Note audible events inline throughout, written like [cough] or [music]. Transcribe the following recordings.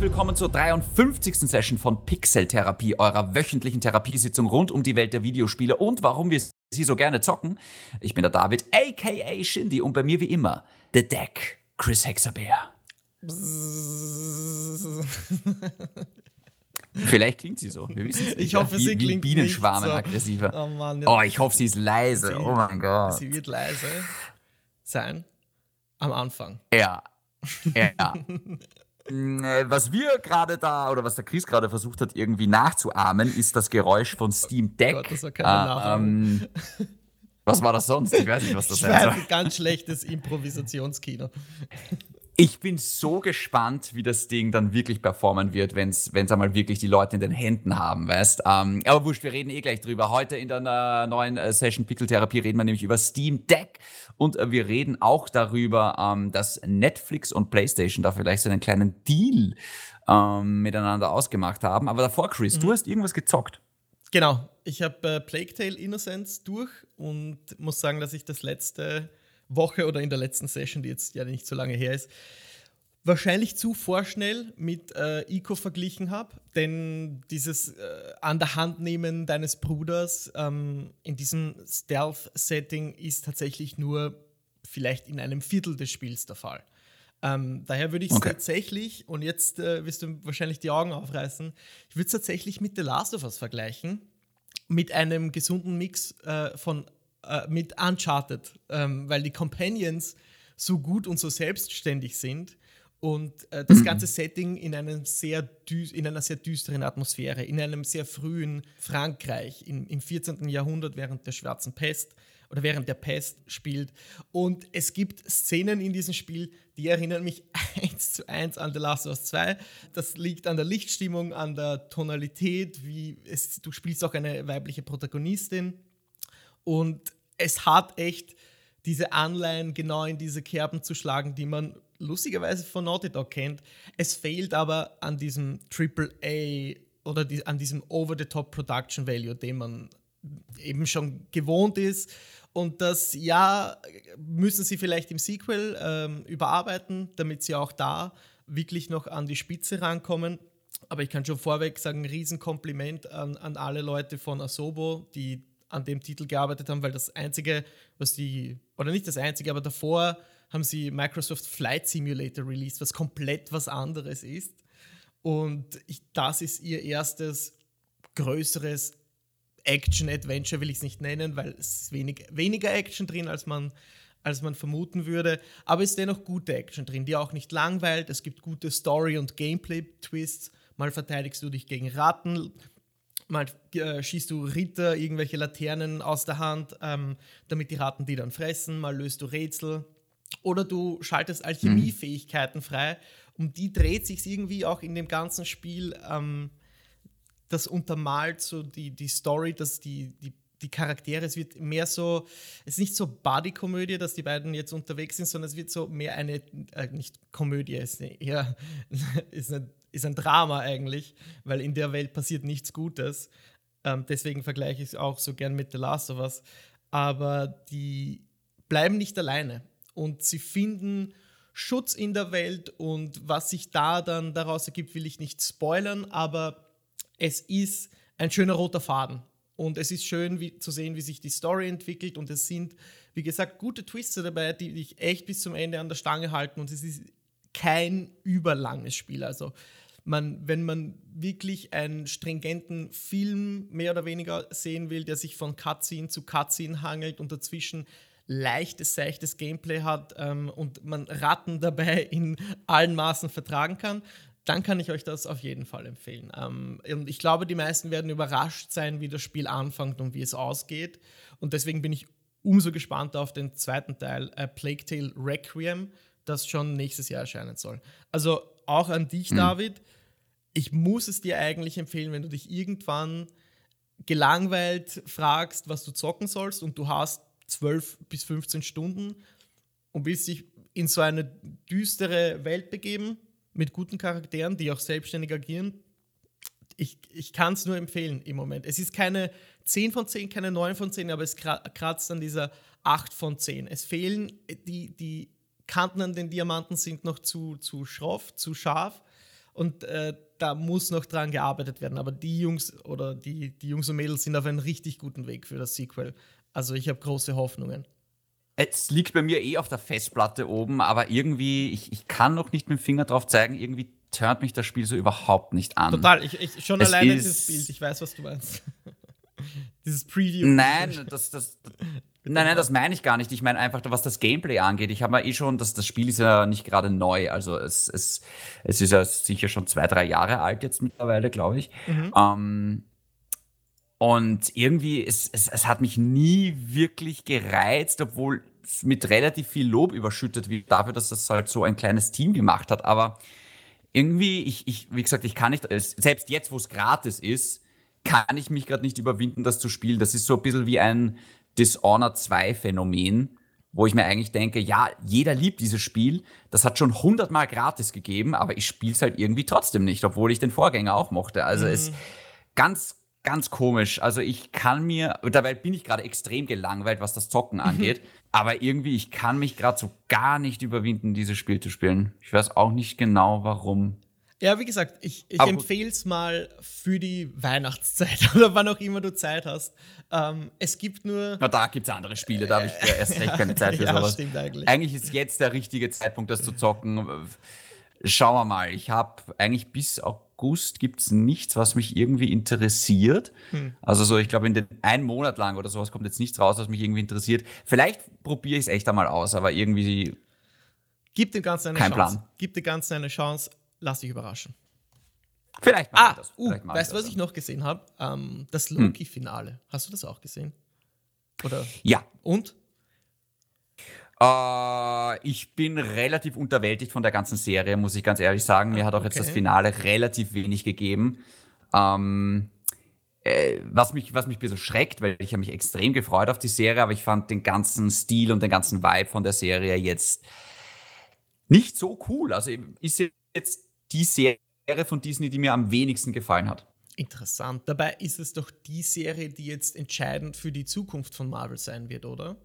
herzlich willkommen zur 53. Session von Pixel Therapie, eurer wöchentlichen Therapiesitzung rund um die Welt der Videospiele und warum wir sie so gerne zocken. Ich bin der David, aka Shindy, und bei mir wie immer The Deck, Chris Hexabeer. Vielleicht klingt sie so. Wir wissen nicht. Ich hoffe, wie, sie wie klingt Bienenschwarmen so. aggressiver. Oh, Mann, ja. oh, ich hoffe, sie ist leise. Sie, oh mein Gott. Sie wird leise sein am Anfang. Ja. Ja. [laughs] Äh, was wir gerade da oder was der Chris gerade versucht hat, irgendwie nachzuahmen, ist das Geräusch von Steam Deck. Oh Gott, das war keine ähm, was war das sonst? Ich weiß nicht, was das ist. Ein ganz schlechtes Improvisationskino. Ich bin so gespannt, wie das Ding dann wirklich performen wird, wenn es einmal wirklich die Leute in den Händen haben, weißt. Ähm, aber wurscht, wir reden eh gleich drüber. Heute in der neuen äh, Session Pixel-Therapie reden wir nämlich über Steam Deck und äh, wir reden auch darüber, ähm, dass Netflix und PlayStation da vielleicht so einen kleinen Deal ähm, miteinander ausgemacht haben. Aber davor, Chris, mhm. du hast irgendwas gezockt. Genau, ich habe äh, Plague Tale Innocence durch und muss sagen, dass ich das letzte Woche oder in der letzten Session, die jetzt ja nicht so lange her ist, wahrscheinlich zu vorschnell mit äh, Ico verglichen habe, denn dieses äh, an der Hand nehmen deines Bruders ähm, in diesem Stealth-Setting ist tatsächlich nur vielleicht in einem Viertel des Spiels der Fall. Ähm, daher würde ich es okay. tatsächlich, und jetzt äh, wirst du wahrscheinlich die Augen aufreißen, ich würde es tatsächlich mit The Last of Us vergleichen, mit einem gesunden Mix äh, von äh, mit Uncharted, ähm, weil die Companions so gut und so selbstständig sind und äh, das ganze Setting in, einem sehr in einer sehr düsteren Atmosphäre, in einem sehr frühen Frankreich im, im 14. Jahrhundert während der Schwarzen Pest oder während der Pest spielt. Und es gibt Szenen in diesem Spiel, die erinnern mich [laughs] eins zu eins an The Last of Us 2. Das liegt an der Lichtstimmung, an der Tonalität, wie es, du spielst auch eine weibliche Protagonistin. Und es hat echt diese Anleihen genau in diese Kerben zu schlagen, die man lustigerweise von Naughty Dog kennt. Es fehlt aber an diesem Triple A oder die, an diesem Over-the-Top Production Value, den man eben schon gewohnt ist. Und das, ja, müssen sie vielleicht im Sequel ähm, überarbeiten, damit sie auch da wirklich noch an die Spitze rankommen. Aber ich kann schon vorweg sagen, ein Riesenkompliment an, an alle Leute von Asobo, die an dem Titel gearbeitet haben, weil das einzige, was die, oder nicht das einzige, aber davor haben sie Microsoft Flight Simulator released, was komplett was anderes ist. Und ich, das ist ihr erstes größeres Action-Adventure, will ich es nicht nennen, weil es ist wenig, weniger Action drin, als man, als man vermuten würde. Aber es ist dennoch gute Action drin, die auch nicht langweilt. Es gibt gute Story- und Gameplay-Twists. Mal verteidigst du dich gegen Ratten, mal äh, schießt du Ritter irgendwelche Laternen aus der Hand, ähm, damit die Ratten die dann fressen, mal löst du Rätsel. Oder du schaltest Alchemiefähigkeiten frei. Um die dreht sich irgendwie auch in dem ganzen Spiel. Ähm, das untermalt so die, die Story, dass die, die, die Charaktere, es wird mehr so, es ist nicht so Buddy-Komödie, dass die beiden jetzt unterwegs sind, sondern es wird so mehr eine, äh, nicht Komödie, ist, eher, [laughs] ist eine ist ein Drama eigentlich, weil in der Welt passiert nichts Gutes. Ähm, deswegen vergleiche ich es auch so gern mit The Last of Us. Aber die bleiben nicht alleine und sie finden Schutz in der Welt und was sich da dann daraus ergibt, will ich nicht spoilern, aber es ist ein schöner roter Faden. Und es ist schön wie, zu sehen, wie sich die Story entwickelt. Und es sind, wie gesagt, gute Twister dabei, die dich echt bis zum Ende an der Stange halten. Und es ist kein überlanges Spiel. Also man, wenn man wirklich einen stringenten Film mehr oder weniger sehen will, der sich von Cutscene zu Cutscene hangelt und dazwischen leichtes, seichtes Gameplay hat ähm, und man Ratten dabei in allen Maßen vertragen kann, dann kann ich euch das auf jeden Fall empfehlen. Ähm, und ich glaube, die meisten werden überrascht sein, wie das Spiel anfängt und wie es ausgeht. Und deswegen bin ich umso gespannter auf den zweiten Teil, äh, Plague Tale Requiem, das schon nächstes Jahr erscheinen soll. Also auch an dich, mhm. David ich muss es dir eigentlich empfehlen, wenn du dich irgendwann gelangweilt fragst, was du zocken sollst und du hast 12 bis 15 Stunden und willst dich in so eine düstere Welt begeben mit guten Charakteren, die auch selbstständig agieren. Ich, ich kann es nur empfehlen im Moment. Es ist keine 10 von 10, keine 9 von 10, aber es kratzt an dieser 8 von 10. Es fehlen, die, die Kanten an den Diamanten sind noch zu, zu schroff, zu scharf und äh, da muss noch dran gearbeitet werden. Aber die Jungs oder die, die Jungs und Mädels sind auf einem richtig guten Weg für das Sequel. Also ich habe große Hoffnungen. Es liegt bei mir eh auf der Festplatte oben, aber irgendwie, ich, ich kann noch nicht mit dem Finger drauf zeigen, irgendwie turnt mich das Spiel so überhaupt nicht an. Total, ich, ich schon es alleine dieses Bild, ich weiß, was du meinst. [laughs] dieses Preview. Nein, das, das, nein, nein, das meine ich gar nicht. Ich meine einfach, was das Gameplay angeht. Ich habe mal eh schon, das, das Spiel ist ja nicht gerade neu. Also es, es, es ist ja sicher schon zwei, drei Jahre alt jetzt mittlerweile, glaube ich. Mhm. Ähm, und irgendwie, es, es, es hat mich nie wirklich gereizt, obwohl es mit relativ viel Lob überschüttet wird dafür, dass das halt so ein kleines Team gemacht hat. Aber irgendwie, ich, ich, wie gesagt, ich kann nicht, selbst jetzt, wo es gratis ist, kann ich mich gerade nicht überwinden, das zu spielen. Das ist so ein bisschen wie ein Dishonored 2 Phänomen, wo ich mir eigentlich denke, ja, jeder liebt dieses Spiel. Das hat schon hundertmal gratis gegeben, aber ich spiele es halt irgendwie trotzdem nicht, obwohl ich den Vorgänger auch mochte. Also mhm. es ganz, ganz komisch. Also ich kann mir, dabei bin ich gerade extrem gelangweilt, was das Zocken mhm. angeht. Aber irgendwie, ich kann mich gerade so gar nicht überwinden, dieses Spiel zu spielen. Ich weiß auch nicht genau, warum. Ja, wie gesagt, ich, ich empfehle es mal für die Weihnachtszeit [laughs] oder wann auch immer du Zeit hast. Ähm, es gibt nur. Na, da gibt es andere Spiele, da habe ich ja erst recht keine Zeit für [laughs] ja, sowas. Stimmt eigentlich. eigentlich ist jetzt der richtige Zeitpunkt, das zu zocken. Schauen wir mal. Ich habe eigentlich bis August gibt es nichts, was mich irgendwie interessiert. Hm. Also so, ich glaube, in den einen Monat lang oder sowas kommt jetzt nichts raus, was mich irgendwie interessiert. Vielleicht probiere ich es echt einmal aus, aber irgendwie. Gib dem Ganzen eine kein Chance. Plan. Gib dem Ganzen eine Chance. Lass dich überraschen. Vielleicht mal ah, das. Uh, weißt du, was ich noch gesehen habe? Ähm, das hm. Loki-Finale. Hm. Hast du das auch gesehen? Oder? Ja. Und? Äh, ich bin relativ unterwältigt von der ganzen Serie, muss ich ganz ehrlich sagen. Mir hat auch okay. jetzt das Finale relativ wenig gegeben. Ähm, äh, was, mich, was mich ein bisschen schreckt, weil ich habe mich extrem gefreut auf die Serie, aber ich fand den ganzen Stil und den ganzen Vibe von der Serie jetzt nicht so cool. Also ist jetzt die Serie von Disney, die mir am wenigsten gefallen hat. Interessant. Dabei ist es doch die Serie, die jetzt entscheidend für die Zukunft von Marvel sein wird, oder?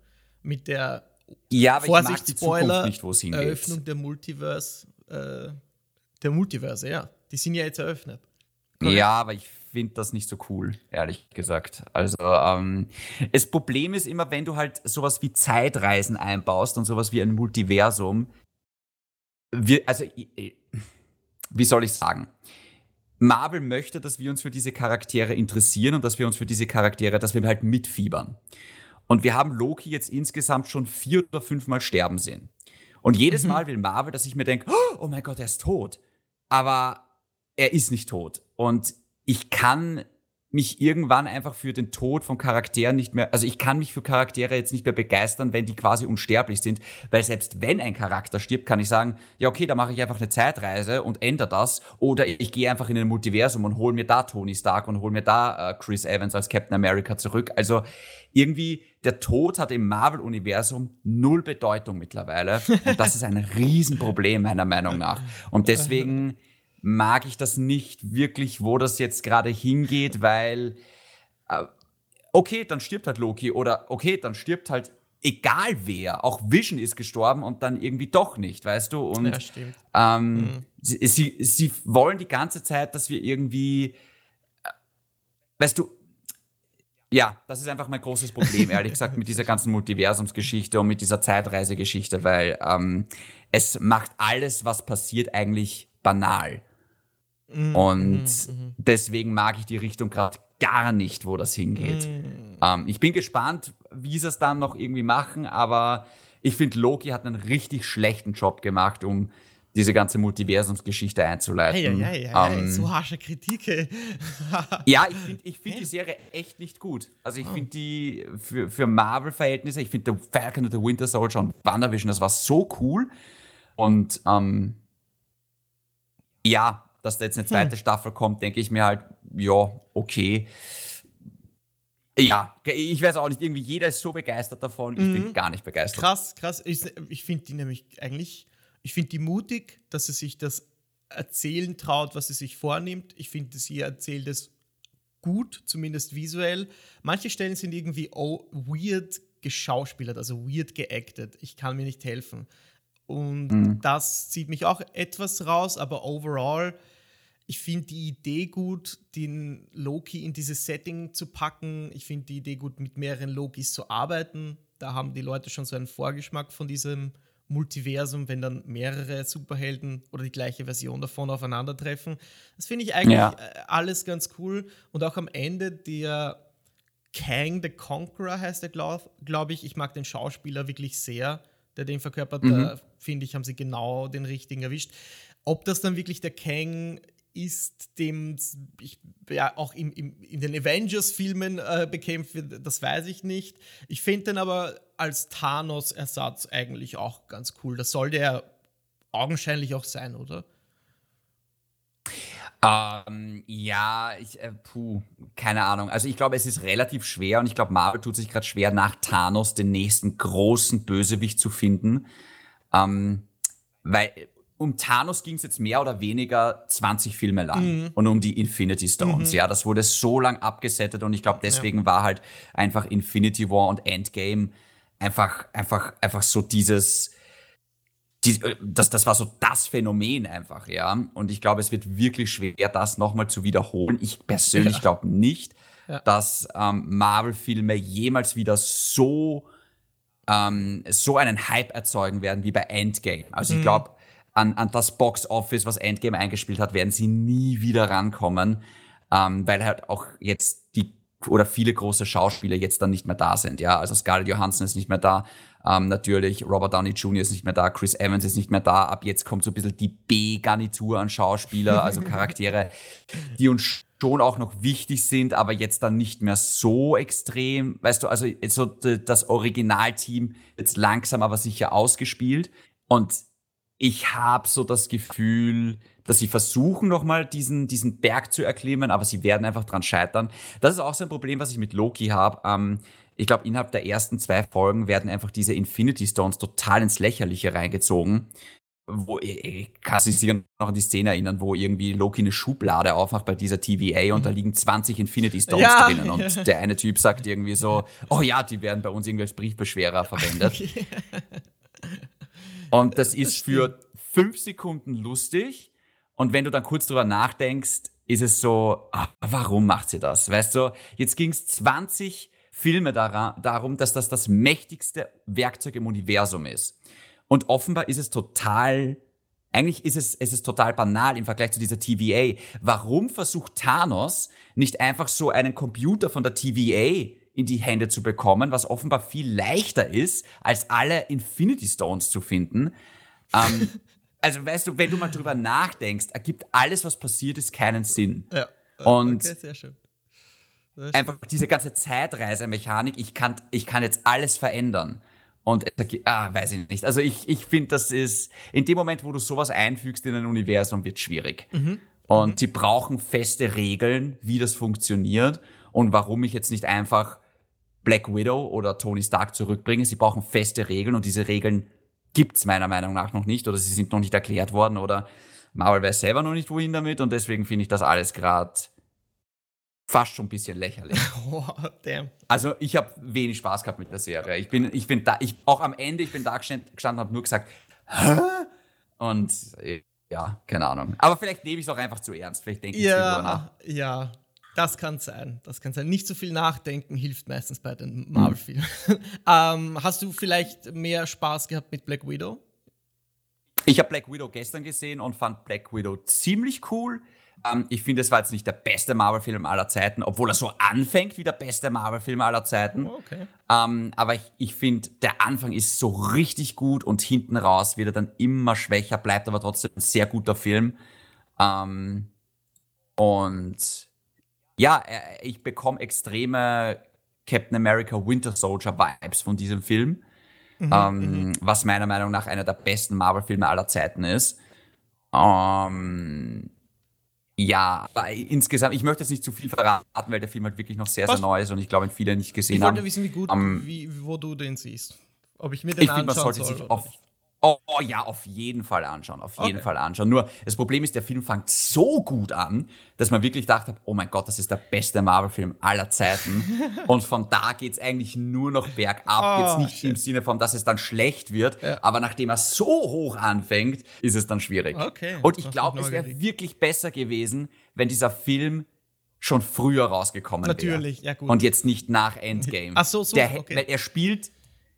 Mit der ja, aber Vorsicht, ich mag die Spoiler, nicht, wo es hingeht. Eröffnung der Multiverse, äh, der Multiverse, ja. Die sind ja jetzt eröffnet. Correct? Ja, aber ich finde das nicht so cool, ehrlich gesagt. Also, ähm, das Problem ist immer, wenn du halt sowas wie Zeitreisen einbaust und sowas wie ein Multiversum, wir, also, wie soll ich sagen? Marvel möchte, dass wir uns für diese Charaktere interessieren und dass wir uns für diese Charaktere, dass wir halt mitfiebern. Und wir haben Loki jetzt insgesamt schon vier oder fünfmal sterben sehen. Und jedes mhm. Mal will Marvel, dass ich mir denke, oh mein Gott, er ist tot. Aber er ist nicht tot. Und ich kann mich irgendwann einfach für den Tod von Charakteren nicht mehr, also ich kann mich für Charaktere jetzt nicht mehr begeistern, wenn die quasi unsterblich sind, weil selbst wenn ein Charakter stirbt, kann ich sagen, ja okay, da mache ich einfach eine Zeitreise und ändere das oder ich gehe einfach in ein Multiversum und hole mir da Tony Stark und hole mir da äh, Chris Evans als Captain America zurück. Also irgendwie der Tod hat im Marvel-Universum null Bedeutung mittlerweile und das ist ein [laughs] Riesenproblem meiner Meinung nach. Und deswegen mag ich das nicht wirklich, wo das jetzt gerade hingeht, weil äh, okay, dann stirbt halt Loki oder okay, dann stirbt halt egal wer, auch Vision ist gestorben und dann irgendwie doch nicht, weißt du? Und ja, stimmt. Ähm, mhm. sie, sie, sie wollen die ganze Zeit, dass wir irgendwie, äh, weißt du, ja, das ist einfach mein großes Problem, ehrlich gesagt, mit dieser ganzen Multiversumsgeschichte und mit dieser Zeitreisegeschichte, weil ähm, es macht alles, was passiert, eigentlich banal. Mhm, und mhm, mhm. deswegen mag ich die Richtung gerade gar nicht, wo das hingeht. Mhm. Ähm, ich bin gespannt, wie sie es dann noch irgendwie machen, aber ich finde, Loki hat einen richtig schlechten Job gemacht, um diese ganze Multiversumsgeschichte einzuleiten. Hey, hey, hey, ähm, so harsche Kritik. [laughs] ja, ich finde ich find die Serie echt nicht gut. Also ich oh. finde die für, für Marvel-Verhältnisse, ich finde The Falcon and the Winter Soldier und WandaVision, das war so cool. Und ähm, ja, dass da jetzt eine zweite hm. Staffel kommt, denke ich mir halt, ja, okay. Ja, ich weiß auch nicht, irgendwie jeder ist so begeistert davon, ich mhm. bin gar nicht begeistert. Krass, krass. Ich, ich finde die nämlich eigentlich, ich finde die mutig, dass sie sich das erzählen traut, was sie sich vornimmt. Ich finde, sie erzählt es gut, zumindest visuell. Manche Stellen sind irgendwie oh, weird geschauspielert, also weird geacted. Ich kann mir nicht helfen. Und mhm. das zieht mich auch etwas raus, aber overall Ich finde die Idee gut, den Loki in dieses Setting zu packen. Ich finde die Idee gut, mit mehreren Lokis zu arbeiten. Da haben die Leute schon so einen Vorgeschmack von diesem Multiversum, wenn dann mehrere Superhelden oder die gleiche Version davon aufeinandertreffen. Das finde ich eigentlich ja. Äh, alles ganz cool. Und auch am Ende der Kang the Conqueror heißt er, glaube glaub ich. Ich mag den Schauspieler wirklich sehr, der den verkörpert. Mhm. Da finde ich, haben sie genau den richtigen erwischt. Ob das dann wirklich der Kang ist, dem ich ja auch im, im, in den Avengers-Filmen äh, bekämpft wird, das weiß ich nicht. Ich finde den aber als Thanos-Ersatz eigentlich auch ganz cool. Das sollte er augenscheinlich auch sein, oder? Ähm, ja, ich, äh, puh, keine Ahnung. Also ich glaube, es ist relativ schwer und ich glaube, Marvel tut sich gerade schwer, nach Thanos den nächsten großen Bösewicht zu finden. Ähm, weil um Thanos ging es jetzt mehr oder weniger 20 Filme lang mhm. und um die Infinity Stones. Mhm. Ja, das wurde so lang abgesettet und ich glaube, deswegen ja. war halt einfach Infinity War und Endgame einfach, einfach, einfach so dieses, die, äh, das, das war so das Phänomen einfach, ja. Und ich glaube, es wird wirklich schwer, das nochmal zu wiederholen. Ich persönlich ja. glaube nicht, ja. dass ähm, Marvel-Filme jemals wieder so, ähm, so einen Hype erzeugen werden wie bei Endgame. Also ich mhm. glaube, an, an das Box Office, was Endgame eingespielt hat, werden sie nie wieder rankommen, ähm, weil halt auch jetzt die oder viele große Schauspieler jetzt dann nicht mehr da sind. Ja, also Scarlett Johansson ist nicht mehr da. Ähm, natürlich, Robert Downey Jr. ist nicht mehr da, Chris Evans ist nicht mehr da. Ab jetzt kommt so ein bisschen die B-Garnitur an Schauspieler, also [laughs] Charaktere, die uns schon auch noch wichtig sind, aber jetzt dann nicht mehr so extrem. Weißt du, also so das Originalteam jetzt langsam aber sicher ausgespielt. Und ich habe so das Gefühl, dass sie versuchen nochmal diesen, diesen Berg zu erklimmen, aber sie werden einfach dran scheitern. Das ist auch so ein Problem, was ich mit Loki habe. Ähm, ich glaube, innerhalb der ersten zwei Folgen werden einfach diese Infinity Stones total ins Lächerliche reingezogen. Wo, ich kann sich sicher noch an die Szene erinnern, wo irgendwie Loki eine Schublade aufmacht bei dieser TVA und da mhm. liegen 20 Infinity Stones ja, drinnen und [laughs] der eine Typ sagt irgendwie so, oh ja, die werden bei uns irgendwie als Briefbeschwerer verwendet. [laughs] Und das ist für fünf Sekunden lustig. Und wenn du dann kurz drüber nachdenkst, ist es so, ach, warum macht sie das? Weißt du, jetzt ging es 20 Filme daran, darum, dass das das mächtigste Werkzeug im Universum ist. Und offenbar ist es total, eigentlich ist es, es ist total banal im Vergleich zu dieser TVA. Warum versucht Thanos nicht einfach so einen Computer von der TVA in die Hände zu bekommen, was offenbar viel leichter ist, als alle Infinity Stones zu finden. Ähm, [laughs] also weißt du, wenn du mal drüber nachdenkst, ergibt alles, was passiert ist, keinen Sinn. Ja. Und okay, sehr schön. Sehr einfach diese ganze Zeitreisemechanik, ich kann, ich kann jetzt alles verändern. Und ah, weiß ich nicht. Also ich, ich finde, das ist, in dem Moment, wo du sowas einfügst in ein Universum, wird schwierig. Mhm. Und mhm. sie brauchen feste Regeln, wie das funktioniert und warum ich jetzt nicht einfach Black Widow oder Tony Stark zurückbringen. Sie brauchen feste Regeln und diese Regeln gibt es meiner Meinung nach noch nicht oder sie sind noch nicht erklärt worden oder Marvel weiß selber noch nicht, wohin damit und deswegen finde ich das alles gerade fast schon ein bisschen lächerlich. [laughs] Oh, damn. Also ich habe wenig Spaß gehabt mit der Serie. Ich bin, ich bin da, ich auch am Ende, ich bin da gestanden, und habe nur gesagt, Hä? und ja, keine Ahnung. Aber vielleicht nehme ich es auch einfach zu ernst. Vielleicht denke ich ja, nach. Ja, das kann sein. Das kann sein. Nicht so viel nachdenken hilft meistens bei den Marvel-Filmen. Mhm. [laughs] ähm, hast du vielleicht mehr Spaß gehabt mit Black Widow? Ich habe Black Widow gestern gesehen und fand Black Widow ziemlich cool. Ähm, ich finde, es war jetzt nicht der beste Marvel-Film aller Zeiten, obwohl er so anfängt wie der beste Marvel-Film aller Zeiten. Oh, okay. Ähm, aber ich, ich finde, der Anfang ist so richtig gut und hinten raus wird er dann immer schwächer, bleibt aber trotzdem ein sehr guter Film. Ähm, und ja, äh, ich bekomme extreme Captain America Winter Soldier Vibes von diesem Film, mhm, ähm, mhm. was meiner Meinung nach einer der besten Marvel-Filme aller Zeiten ist. Ähm, ja, aber insgesamt, ich möchte jetzt nicht zu viel verraten, weil der Film halt wirklich noch sehr, was? sehr neu ist und ich glaube, viele nicht gesehen haben. Ich wollte wissen, wie gut, um, ähm, wie, wo du den siehst. Ob ich mir den ich anschauen find, man sollte soll, sich auf, Oh, oh, ja, auf jeden Fall anschauen, auf jeden okay. Fall anschauen. Nur das Problem ist, der Film fängt so gut an, dass man wirklich dachte, oh mein Gott, das ist der beste Marvel-Film aller Zeiten. [laughs] und von da geht es eigentlich nur noch bergab. Oh, Jetzt nicht shit. im Sinne von, dass es dann schlecht wird, ja. aber nachdem er so hoch anfängt, ist es dann schwierig. Okay, und ich glaube, es wäre wirklich besser gewesen, wenn dieser Film schon früher rausgekommen wäre. Natürlich, wär. ja gut. Und jetzt nicht nach Endgame. Ach so, so, der, okay. Weil er spielt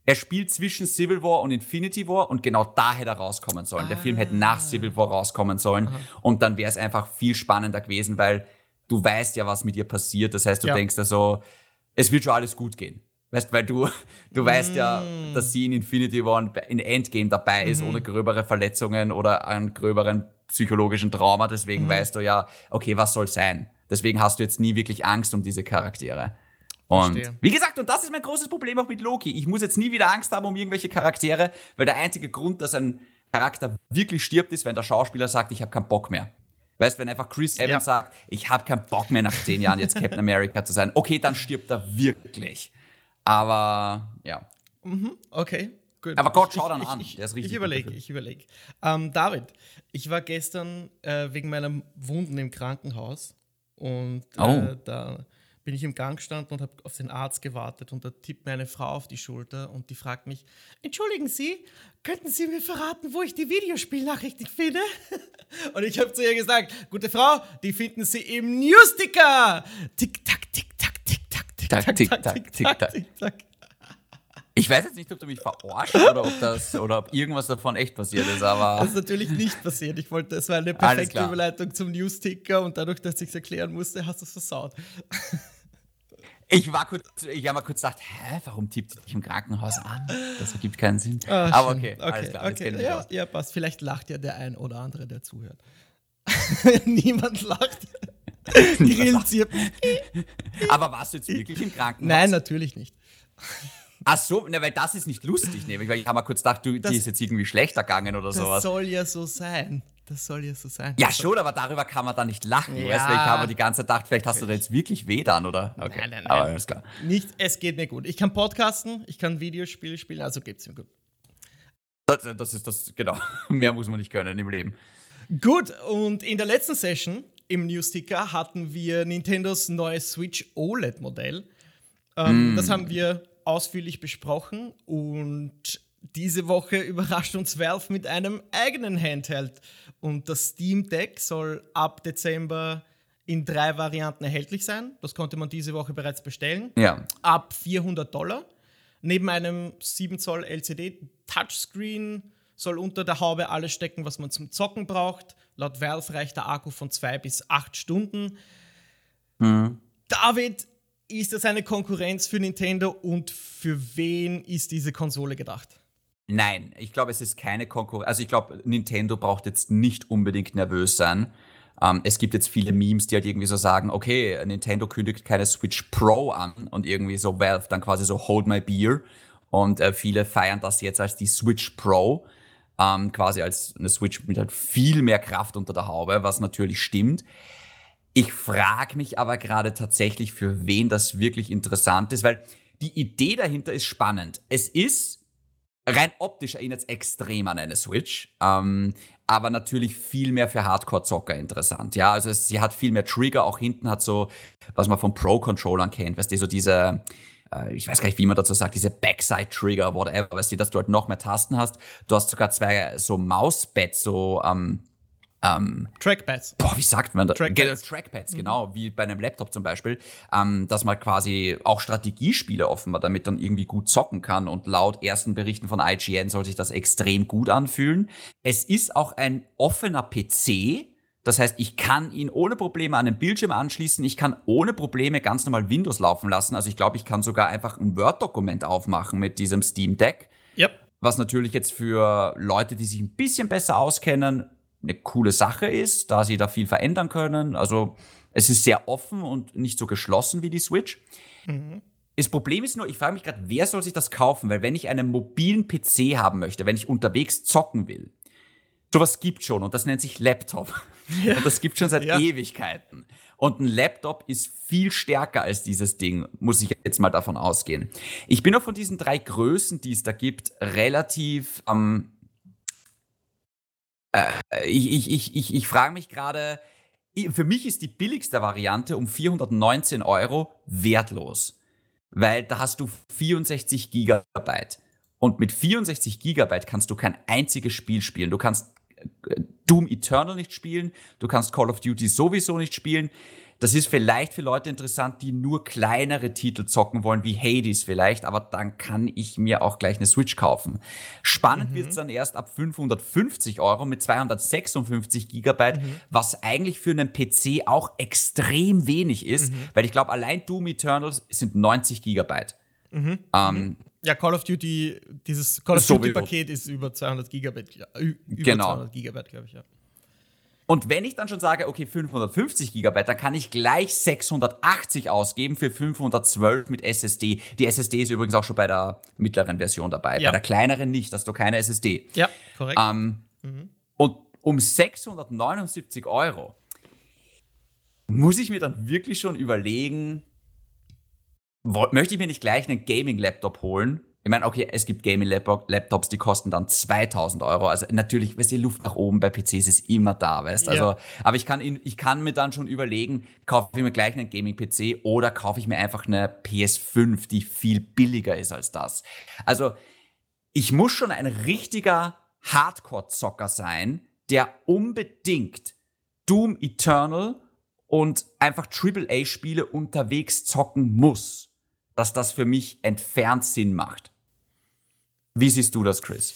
er spielt zwischen Civil War und Infinity War und genau da hätte er rauskommen sollen. Ah. Der Film hätte nach Civil War rauskommen sollen Aha. und dann wäre es einfach viel spannender gewesen, weil du weißt ja, was mit ihr passiert. Das heißt, du ja. denkst also, es wird schon alles gut gehen. Weißt, weil du, du mm. weißt ja, mm. dass sie in Infinity War und in Endgame dabei ist, mhm. ohne gröbere Verletzungen oder einen gröberen psychologischen Trauma. Deswegen mhm. weißt du ja, okay, was soll sein? Deswegen hast du jetzt nie wirklich Angst um diese Charaktere. Und Verstehe. wie gesagt, und das ist mein großes Problem auch mit Loki. Ich muss jetzt nie wieder Angst haben um irgendwelche Charaktere, weil der einzige Grund, dass ein Charakter wirklich stirbt, ist, wenn der Schauspieler sagt, ich habe keinen Bock mehr. Weißt, wenn einfach Chris Evans ja. sagt, ich habe keinen Bock mehr nach zehn Jahren jetzt Captain America zu sein, okay, dann stirbt er wirklich. Aber ja. Mhm, okay. Gut. Aber Gott, schau dann ich, an. Ich, ich, ich überlege, ich überlege. Ähm, David, ich war gestern äh, wegen meiner Wunden im Krankenhaus und äh, oh. da bin ich im Gang gestanden und habe auf den Arzt gewartet und da tippt mir eine Frau auf die Schulter und die fragt mich, entschuldigen Sie, könnten Sie mir verraten, wo ich die Videospielnachrichten finde? [laughs] und ich habe zu ihr gesagt, gute Frau, die finden Sie im Newsticker. Tick, tack, tick, tack, tick, tack, tick, tack, tick, tack, tick, tack, tick, tack. Ich weiß jetzt nicht, ob du mich verarscht oder ob das oder ob irgendwas davon echt passiert ist, aber. Das ist natürlich nicht passiert. Ich wollte, es war eine perfekte Überleitung zum Newsticker und dadurch, dass ich es erklären musste, hast du es versaut. [laughs] Ich war kurz, ich habe mal kurz gedacht, hä, warum tippt sie dich im Krankenhaus an? Das ergibt keinen Sinn. Oh, Aber okay, okay, alles klar. Okay. Ja, ja, passt. Vielleicht lacht ja der ein oder andere, der zuhört. [laughs] Niemand lacht. [laughs] Grill Aber warst du jetzt wirklich im Krankenhaus? Nein, natürlich nicht. Ach so, ne, weil das ist nicht lustig, nämlich, weil ich habe mal kurz gedacht, du, das, die ist jetzt irgendwie schlechter gegangen oder das sowas. Das soll ja so sein. Das soll ja so sein. Ja, schon, aber darüber kann man da nicht lachen. Ja. Weißt du, ich habe die ganze Zeit gedacht, vielleicht hast du da jetzt wirklich weh dann, oder? Okay. Nein, nein, nein. Aber alles klar. Nicht, es geht mir gut. Ich kann podcasten, ich kann Videospiele spielen, also geht es mir gut. Das, das ist das, genau. [laughs] Mehr muss man nicht können im Leben. Gut, und in der letzten Session im Newsticker hatten wir Nintendos neues Switch OLED-Modell. Ähm, mm. Das haben wir ausführlich besprochen und diese Woche [laughs] überrascht uns Valve mit einem eigenen Handheld. Und das Steam Deck soll ab Dezember in drei Varianten erhältlich sein. Das konnte man diese Woche bereits bestellen. Ja. Ab 400 Dollar. Neben einem 7 Zoll LCD Touchscreen soll unter der Haube alles stecken, was man zum Zocken braucht. Laut Valve reicht der Akku von zwei bis acht Stunden. Mhm. David, ist das eine Konkurrenz für Nintendo und für wen ist diese Konsole gedacht? Nein, ich glaube, es ist keine Konkurrenz. Also ich glaube, Nintendo braucht jetzt nicht unbedingt nervös sein. Ähm, es gibt jetzt viele Memes, die halt irgendwie so sagen, okay, Nintendo kündigt keine Switch Pro an und irgendwie so Valve dann quasi so Hold My Beer. Und äh, viele feiern das jetzt als die Switch Pro, ähm, quasi als eine Switch mit halt viel mehr Kraft unter der Haube, was natürlich stimmt. Ich frage mich aber gerade tatsächlich, für wen das wirklich interessant ist, weil die Idee dahinter ist spannend. Es ist rein optisch erinnert es extrem an eine Switch, ähm, aber natürlich viel mehr für Hardcore-Zocker interessant. Ja, also es, sie hat viel mehr Trigger, auch hinten hat so, was man von Pro-Controllern kennt, weißt du, so diese, äh, ich weiß gar nicht, wie man dazu sagt, diese Backside-Trigger, whatever, weißt du, dass du halt noch mehr Tasten hast. Du hast sogar zwei so Mauspads, so, ähm, ähm, Trackpads. Boah, wie sagt man das? Trackpads, Trackpads mhm. genau, wie bei einem Laptop zum Beispiel, ähm, dass man quasi auch Strategiespiele offenbar damit dann irgendwie gut zocken kann. Und laut ersten Berichten von IGN soll sich das extrem gut anfühlen. Es ist auch ein offener PC. Das heißt, ich kann ihn ohne Probleme an den Bildschirm anschließen. Ich kann ohne Probleme ganz normal Windows laufen lassen. Also ich glaube, ich kann sogar einfach ein Word-Dokument aufmachen mit diesem Steam Deck. Yep. Was natürlich jetzt für Leute, die sich ein bisschen besser auskennen, eine coole Sache ist, da sie da viel verändern können. Also es ist sehr offen und nicht so geschlossen wie die Switch. Mhm. Das Problem ist nur, ich frage mich gerade, wer soll sich das kaufen? Weil wenn ich einen mobilen PC haben möchte, wenn ich unterwegs zocken will, sowas gibt schon und das nennt sich Laptop. Ja. Und das gibt schon seit ja. Ewigkeiten. Und ein Laptop ist viel stärker als dieses Ding, muss ich jetzt mal davon ausgehen. Ich bin auch von diesen drei Größen, die es da gibt, relativ ähm, Äh, ich ich, ich, ich, ich frage mich gerade, für mich ist die billigste Variante um 419 Euro wertlos, weil da hast du 64 Gigabyte. Und mit 64 Gigabyte kannst du kein einziges Spiel spielen. Du kannst äh, Doom Eternal nicht spielen, du kannst Call of Duty sowieso nicht spielen. Das ist vielleicht für Leute interessant, die nur kleinere Titel zocken wollen, wie Hades vielleicht, aber dann kann ich mir auch gleich eine Switch kaufen. Spannend mhm. wird es dann erst ab 550 Euro mit 256 Gigabyte, mhm. was eigentlich für einen PC auch extrem wenig ist, mhm. weil ich glaube, allein Doom Eternals sind 90 Gigabyte. Mhm. Ähm, mhm. ja, Call of Duty, dieses Call of Duty-Paket ist über 200 Gigabyte. Über genau. 200 Gigabyte, glaube ich, ja. Und wenn ich dann schon sage, okay, 550 Gigabyte, dann kann ich gleich 680 ausgeben für 512 mit SSD. Die SSD ist übrigens auch schon bei der mittleren Version dabei. Ja. Bei der kleineren nicht, hast du keine SSD. Ja, korrekt. Ähm, mhm. Und um 679 Euro muss ich mir dann wirklich schon überlegen, möchte ich mir nicht gleich einen Gaming-Laptop holen ich meine, okay, es gibt Gaming-Laptops, die kosten dann 2000 Euro. Also natürlich, weißt du, die Luft nach oben bei PCs ist immer da, weißt du. Also, ja. aber ich kann, ich kann mir dann schon überlegen, kaufe ich mir gleich einen Gaming-PC oder kaufe ich mir einfach eine PS5, die viel billiger ist als das. Also, ich muss schon ein richtiger Hardcore-Zocker sein, der unbedingt Doom Eternal und einfach AAA-Spiele unterwegs zocken muss, dass das für mich entfernt Sinn macht. Wie siehst du das, Chris?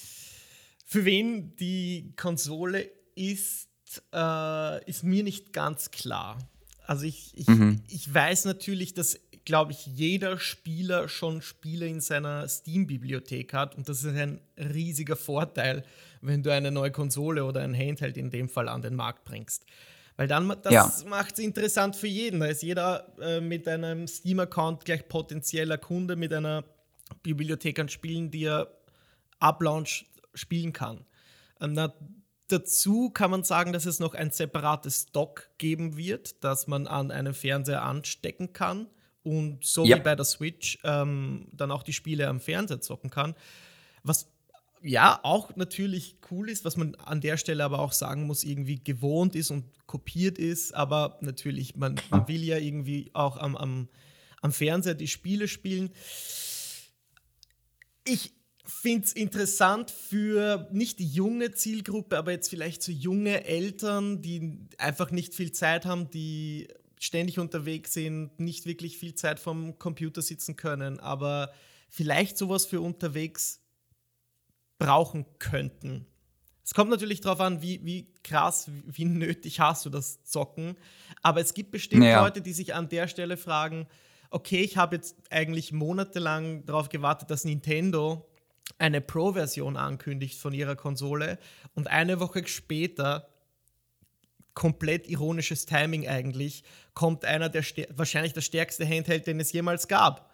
Für wen die Konsole ist, äh, ist mir nicht ganz klar. Also ich, ich, mhm. ich weiß natürlich, dass, glaube ich, jeder Spieler schon Spiele in seiner Steam-Bibliothek hat und das ist ein riesiger Vorteil, wenn du eine neue Konsole oder ein Handheld in dem Fall an den Markt bringst. Weil dann das ja. macht es interessant für jeden. Da ist jeder äh, mit einem Steam-Account gleich potenzieller Kunde mit einer Bibliothek an Spielen, die er ab Launch spielen kann. Ähm, na, dazu kann man sagen, dass es noch ein separates Dock geben wird, das man an einen Fernseher anstecken kann und so ja. wie bei der Switch ähm, dann auch die Spiele am Fernseher zocken kann. Was ja auch natürlich cool ist, was man an der Stelle aber auch sagen muss, irgendwie gewohnt ist und kopiert ist, aber natürlich, man, man will ja irgendwie auch am, am, am Fernseher die Spiele spielen. Ich, finde es interessant für nicht die junge Zielgruppe, aber jetzt vielleicht so junge Eltern, die einfach nicht viel Zeit haben, die ständig unterwegs sind, nicht wirklich viel Zeit vom Computer sitzen können, aber vielleicht sowas für unterwegs brauchen könnten. Es kommt natürlich darauf an, wie, wie krass, wie, wie, nötig hast du das Zocken. Aber es gibt bestimmt naja. Leute, die sich an der Stelle fragen, okay, ich habe jetzt eigentlich monatelang darauf gewartet, dass Nintendo eine Pro-Version ankündigt von ihrer Konsole und eine Woche später, komplett ironisches Timing eigentlich, kommt einer der wahrscheinlich der stärkste Handheld, den es jemals gab.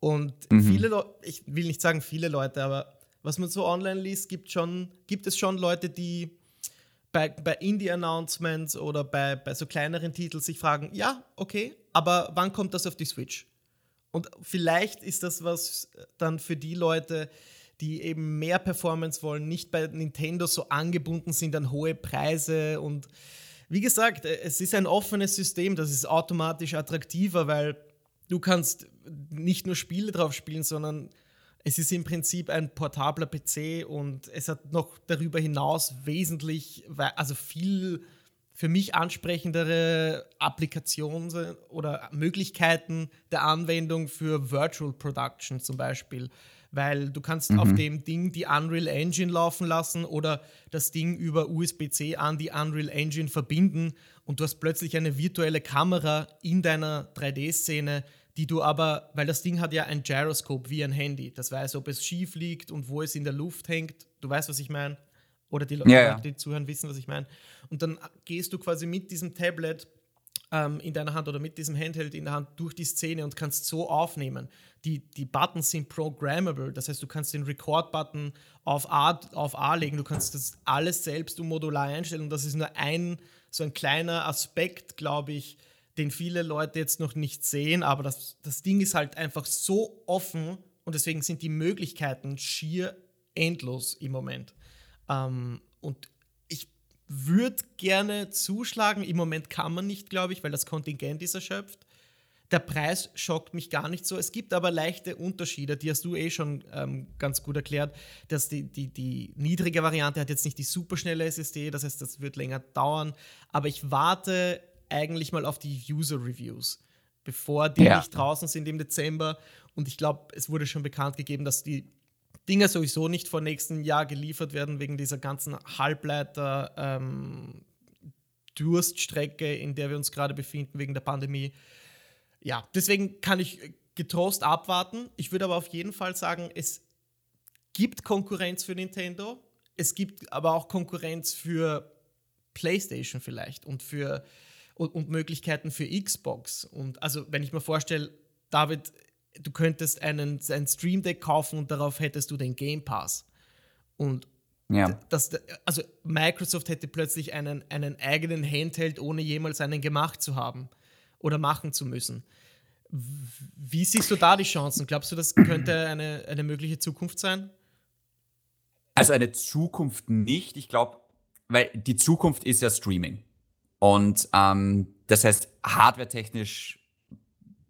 Und mhm. viele Leute, ich will nicht sagen viele Leute, aber was man so online liest, gibt, schon, gibt es schon Leute, die bei, bei Indie-Announcements oder bei, bei so kleineren Titeln sich fragen, ja, okay, aber wann kommt das auf die Switch? Und vielleicht ist das was dann für die Leute, die eben mehr Performance wollen, nicht bei Nintendo so angebunden sind an hohe Preise. Und wie gesagt, äh, es ist ein offenes System, das ist automatisch attraktiver, weil du kannst nicht nur Spiele drauf spielen, sondern es ist im Prinzip ein portabler PC und es hat noch darüber hinaus wesentlich, also viel für mich ansprechendere Applikationen oder Möglichkeiten der Anwendung für Virtual Production zum Beispiel weil du kannst mhm. auf dem Ding die Unreal Engine laufen lassen oder das Ding über USB-C an die Unreal Engine verbinden und du hast plötzlich eine virtuelle Kamera in deiner 3D-Szene, die du aber, weil das Ding hat ja ein Gyroscope wie ein Handy, das weiß, ob es schief liegt und wo es in der Luft hängt. Du weißt, was ich meine? Oder die Leute, ja, ja. die zuhören, wissen, was ich meine. Und dann gehst du quasi mit diesem Tablet ähm, in deiner Hand oder mit diesem Handheld in der Hand durch die Szene und kannst so aufnehmen. Die, die Buttons sind programmable, das heißt, du kannst den Record-Button auf A, auf A legen, du kannst das alles selbst und modular einstellen und das ist nur ein, so ein kleiner Aspekt, glaube ich, den viele Leute jetzt noch nicht sehen, aber das, das Ding ist halt einfach so offen und deswegen sind die Möglichkeiten schier endlos im Moment. Ähm, und würde gerne zuschlagen. Im Moment kann man nicht, glaube ich, weil das Kontingent ist erschöpft. Der Preis schockt mich gar nicht so. Es gibt aber leichte Unterschiede, die hast du eh schon ähm, ganz gut erklärt, dass die, die, die niedrige Variante hat jetzt nicht die superschnelle SSD, das heißt, das wird länger dauern. Aber ich warte eigentlich mal auf die User-Reviews, bevor die ja. nicht draußen sind im Dezember. Und ich glaube, es wurde schon bekannt gegeben, dass die Dinge sowieso nicht vor nächsten Jahr geliefert werden, wegen dieser ganzen Halbleiter- ähm, in der wir uns gerade befinden, wegen der Pandemie ja, deswegen kann ich getrost abwarten. Ich würde aber auf jeden Fall sagen, es gibt Konkurrenz für Nintendo. Es gibt aber auch Konkurrenz für PlayStation vielleicht und für und, und Möglichkeiten für Xbox. Und also, wenn ich mir vorstelle, David, du könntest einen, ein Stream Deck kaufen und darauf hättest du den Game Pass. Und ja. das, also Microsoft hätte plötzlich einen, einen eigenen Handheld, ohne jemals einen gemacht zu haben oder machen zu müssen. Wie siehst du da die Chancen? Glaubst du, das könnte eine, eine mögliche Zukunft sein? Also eine Zukunft nicht. Ich glaube, weil die Zukunft ist ja Streaming. Und ähm, das heißt, hardwaretechnisch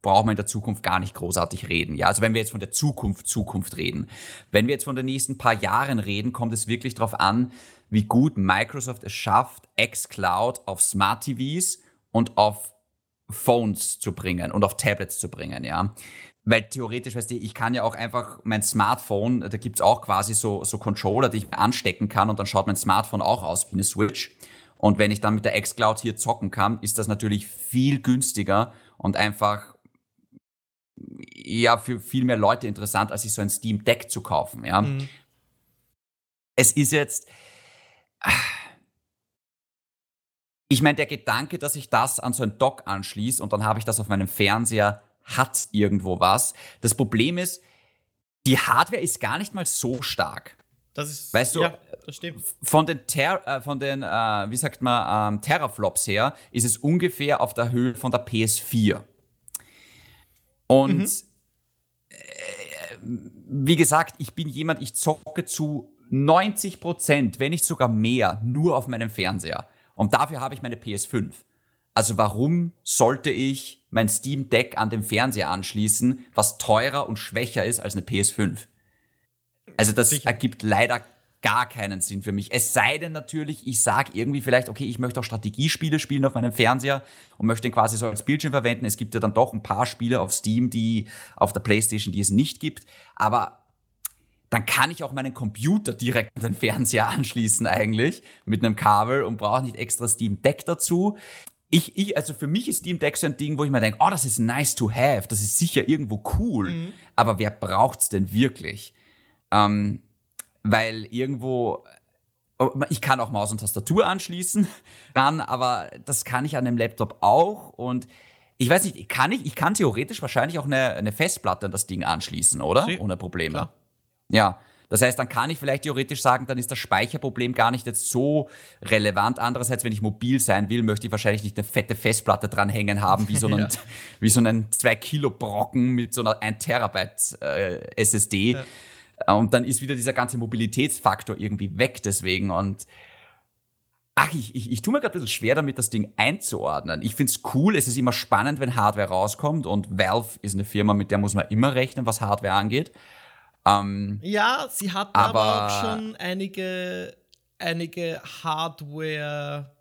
braucht man in der Zukunft gar nicht großartig reden. Ja, also wenn wir jetzt von der Zukunft Zukunft reden, wenn wir jetzt von den nächsten paar Jahren reden, kommt es wirklich darauf an, wie gut Microsoft es schafft, xCloud auf Smart TVs und auf Phones zu bringen und auf Tablets zu bringen, ja. Weil theoretisch, weißt du, ich kann ja auch einfach mein Smartphone, da gibt's auch quasi so, so Controller, die ich anstecken kann und dann schaut mein Smartphone auch aus wie eine Switch. Und wenn ich dann mit der xCloud hier zocken kann, ist das natürlich viel günstiger und einfach ja für viel mehr Leute interessant, als sich so ein Steam Deck zu kaufen, ja. Mhm. Es ist jetzt ich meine, der Gedanke, dass ich das an so ein Dock anschließe und dann habe ich das auf meinem Fernseher, hat irgendwo was. Das Problem ist, die Hardware ist gar nicht mal so stark. Das ist, weißt du, ja, das stimmt. Von den, Ter äh, von den äh, wie sagt man, ähm, Teraflops her ist es ungefähr auf der Höhe von der PS4. Und mhm. äh, wie gesagt, ich bin jemand, ich zocke zu 90 Prozent, wenn nicht sogar mehr, nur auf meinem Fernseher. Und dafür habe ich meine PS5. Also warum sollte ich mein Steam Deck an den Fernseher anschließen, was teurer und schwächer ist als eine PS5? Also das Sicher. ergibt leider gar keinen Sinn für mich. Es sei denn natürlich, ich sage irgendwie vielleicht, okay, ich möchte auch Strategiespiele spielen auf meinem Fernseher und möchte den quasi so als Bildschirm verwenden. Es gibt ja dann doch ein paar Spiele auf Steam, die auf der PlayStation, die es nicht gibt. Aber dann kann ich auch meinen Computer direkt an den Fernseher anschließen eigentlich mit einem Kabel und brauche nicht extra Steam Deck dazu. Ich, ich, also für mich ist Steam Deck so ein Ding, wo ich mir denke, oh, das ist nice to have, das ist sicher irgendwo cool, mhm. aber wer braucht's denn wirklich? Ähm, weil irgendwo, oh, ich kann auch Maus und Tastatur anschließen [laughs] dann, aber das kann ich an dem Laptop auch und ich weiß nicht, kann ich, ich kann theoretisch wahrscheinlich auch eine, eine Festplatte an das Ding anschließen, oder? Sie, Ohne Probleme. Klar. Ja, das heißt, dann kann ich vielleicht theoretisch sagen, dann ist das Speicherproblem gar nicht jetzt so relevant. Andererseits, wenn ich mobil sein will, möchte ich wahrscheinlich nicht eine fette Festplatte dranhängen haben, wie so [laughs] einen, ja. wie so einen 2 Kilo Brocken mit so einer 1 Terabyte äh, SSD. Ja. Und dann ist wieder dieser ganze Mobilitätsfaktor irgendwie weg deswegen. Und ach, ich, ich, ich tue mir gerade ein bisschen schwer damit, das Ding einzuordnen. Ich finde es cool, es ist immer spannend, wenn Hardware rauskommt. Und Valve ist eine Firma, mit der muss man immer rechnen, was Hardware angeht. Ähm, ja, sie hat aber, aber, auch schon einige, einige Hardware.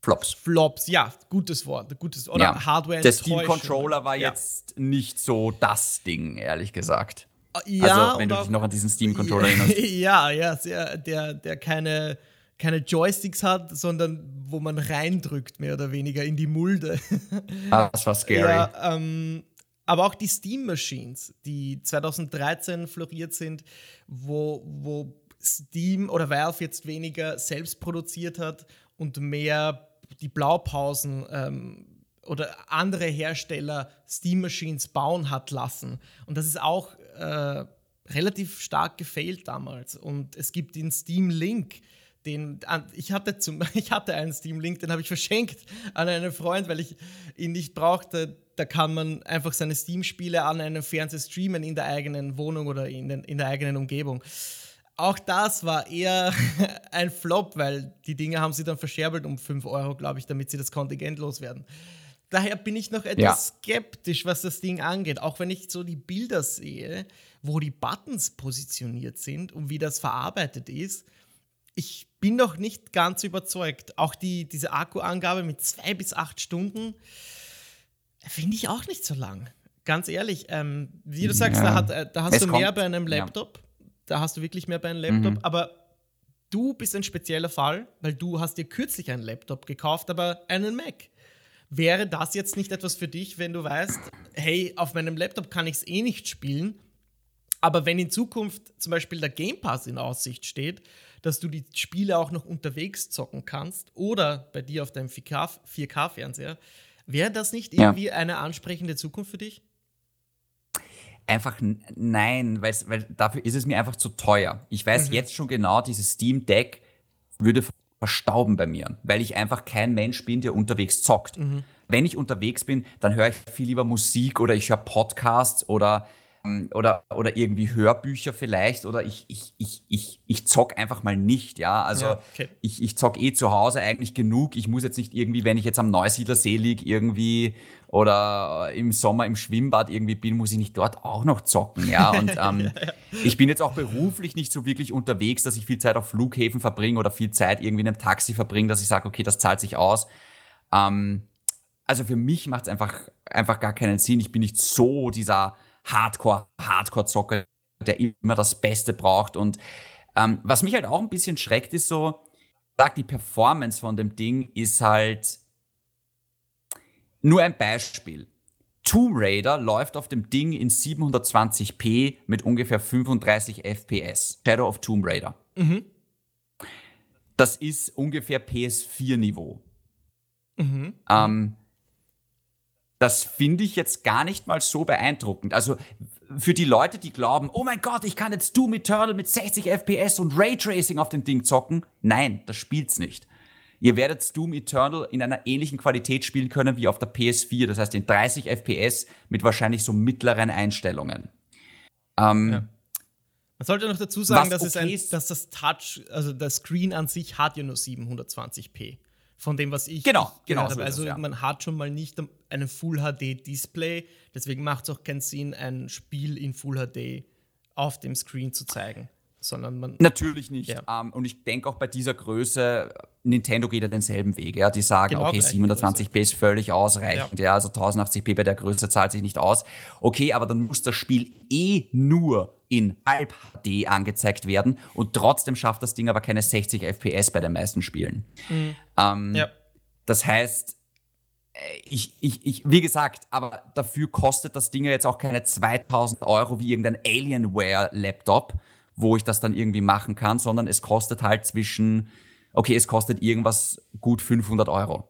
Flops. Flops, ja, gutes Wort, gutes oder ja. Hardware. Der Steam Controller war ja. jetzt nicht so das Ding, ehrlich gesagt. Ja, also, wenn du dich noch an diesen Steam Controller [laughs] erinnerst. ja, ja, sehr, der, der keine, keine Joysticks hat, sondern wo man reindrückt, mehr oder weniger in die Mulde. Ah, das war scary. Ja, ähm, aber auch die Steam Machines, die 2013 floriert sind, wo, wo Steam oder Valve jetzt weniger selbst produziert hat und mehr die Blaupausen ähm, oder andere Hersteller Steam Machines bauen hat lassen. Und das ist auch äh, relativ stark gefailt damals. Und es gibt den Steam Link, den ich hatte zum [laughs] ich hatte einen Steam Link, den habe ich verschenkt an einen Freund, weil ich ihn nicht brauchte da kann man einfach seine Steam-Spiele an einem Fernseher streamen in der eigenen Wohnung oder in, den, in der eigenen Umgebung. auch das war eher [laughs] ein Flop, weil die Dinge haben sie dann verscherbelt um 5 Euro, glaube ich, damit sie das Kontingent loswerden. Daher bin ich noch etwas ja. skeptisch, was das Ding angeht. Auch wenn ich so die Bilder sehe, wo die Buttons positioniert sind und wie das verarbeitet ist. Ich bin noch nicht ganz überzeugt. Auch die, diese Akkuangabe mit zwei bis acht Stunden finde ich auch nicht so lang. Ganz ehrlich, ähm, wie du sagst, ja. da, hat, äh, da, hast es du mehr bei einem Laptop. Ja. Da hast du wirklich mehr bei einem Laptop. Mhm. Aber du bist ein spezieller Fall, weil du hast dir kürzlich einen Laptop gekauft, aber einen Mac. Wäre das jetzt nicht etwas für dich, wenn du weißt, hey, auf meinem Laptop kann ich es eh nicht spielen, aber wenn in Zukunft zum Beispiel der Game Pass in Aussicht steht, dass du die Spiele auch noch unterwegs zocken kannst oder bei dir auf deinem 4K-Fernseher, wäre das nicht irgendwie ja. eine ansprechende Zukunft für dich? Einfach nein, weil dafür ist es mir einfach zu teuer. Ich weiß mhm. jetzt schon genau, dieses Steam Deck würde verstauben bei mir, weil ich einfach kein Mensch bin, der unterwegs zockt. Mhm. Wenn ich unterwegs bin, dann höre ich viel lieber Musik oder ich höre Podcasts oder oder, oder irgendwie Hörbücher vielleicht oder ich, ich, ich, ich, ich zock einfach mal nicht, ja. Also ja, okay. ich, ich zock eh zu Hause eigentlich genug. Ich muss jetzt nicht irgendwie, wenn ich jetzt am Neusiedler See liege, irgendwie oder im Sommer im Schwimmbad irgendwie bin, muss ich nicht dort auch noch zocken, ja. [laughs] Und ähm, ja, ja. ich bin jetzt auch beruflich nicht so wirklich unterwegs, dass ich viel Zeit auf Flughäfen verbringe oder viel Zeit irgendwie in einem Taxi verbringe, dass ich sage, okay, das zahlt sich aus. Ähm, also für mich macht es einfach, einfach gar keinen Sinn. Ich bin nicht so dieser Hardcore, Hardcore-Zocker, der immer das Beste braucht. Und ähm, was mich halt auch ein bisschen schreckt, ist so, sagt die Performance von dem Ding ist halt nur ein Beispiel. Tomb Raider läuft auf dem Ding in 720p mit ungefähr 35 FPS. Shadow of Tomb Raider. Mhm. Das ist ungefähr PS4-Niveau. Mhm. Ähm, das finde ich jetzt gar nicht mal so beeindruckend. Also für die Leute, die glauben, oh mein Gott, ich kann jetzt Doom Eternal mit 60 FPS und Raytracing auf dem Ding zocken. Nein, das spielt's nicht. Ihr werdet Doom Eternal in einer ähnlichen Qualität spielen können wie auf der PS4, das heißt in 30 FPS mit wahrscheinlich so mittleren Einstellungen. Ähm, ja. Man sollte noch dazu sagen, dass, okay ein, dass das Touch, also der Screen an sich hat ja nur 720p von dem, was ich genau, genau habe. So also das, ja. man hat schon mal nicht einen Full HD Display, deswegen macht es auch keinen Sinn, ein Spiel in Full HD auf dem Screen zu zeigen. Sondern man. Natürlich nicht. Ja. Um, ähm, und ich denke auch bei dieser Größe, Nintendo geht ja denselben Weg. Ja? Die sagen, genau okay, 720p ist völlig ausreichend. Ja. ja, also 1080p bei der Größe zahlt sich nicht aus. Okay, aber dann muss das Spiel eh nur in Halb HD angezeigt werden und trotzdem schafft das Ding aber keine 60 FPS bei den meisten Spielen. Mhm. Ähm, ja. Das heißt, äh, ich, ich, ich, wie gesagt, aber dafür kostet das Ding ja jetzt auch keine 2000 Euro wie irgendein Alienware-Laptop, wo ich das dann irgendwie machen kann, sondern es kostet halt zwischen, okay, es kostet irgendwas gut 500 Euro.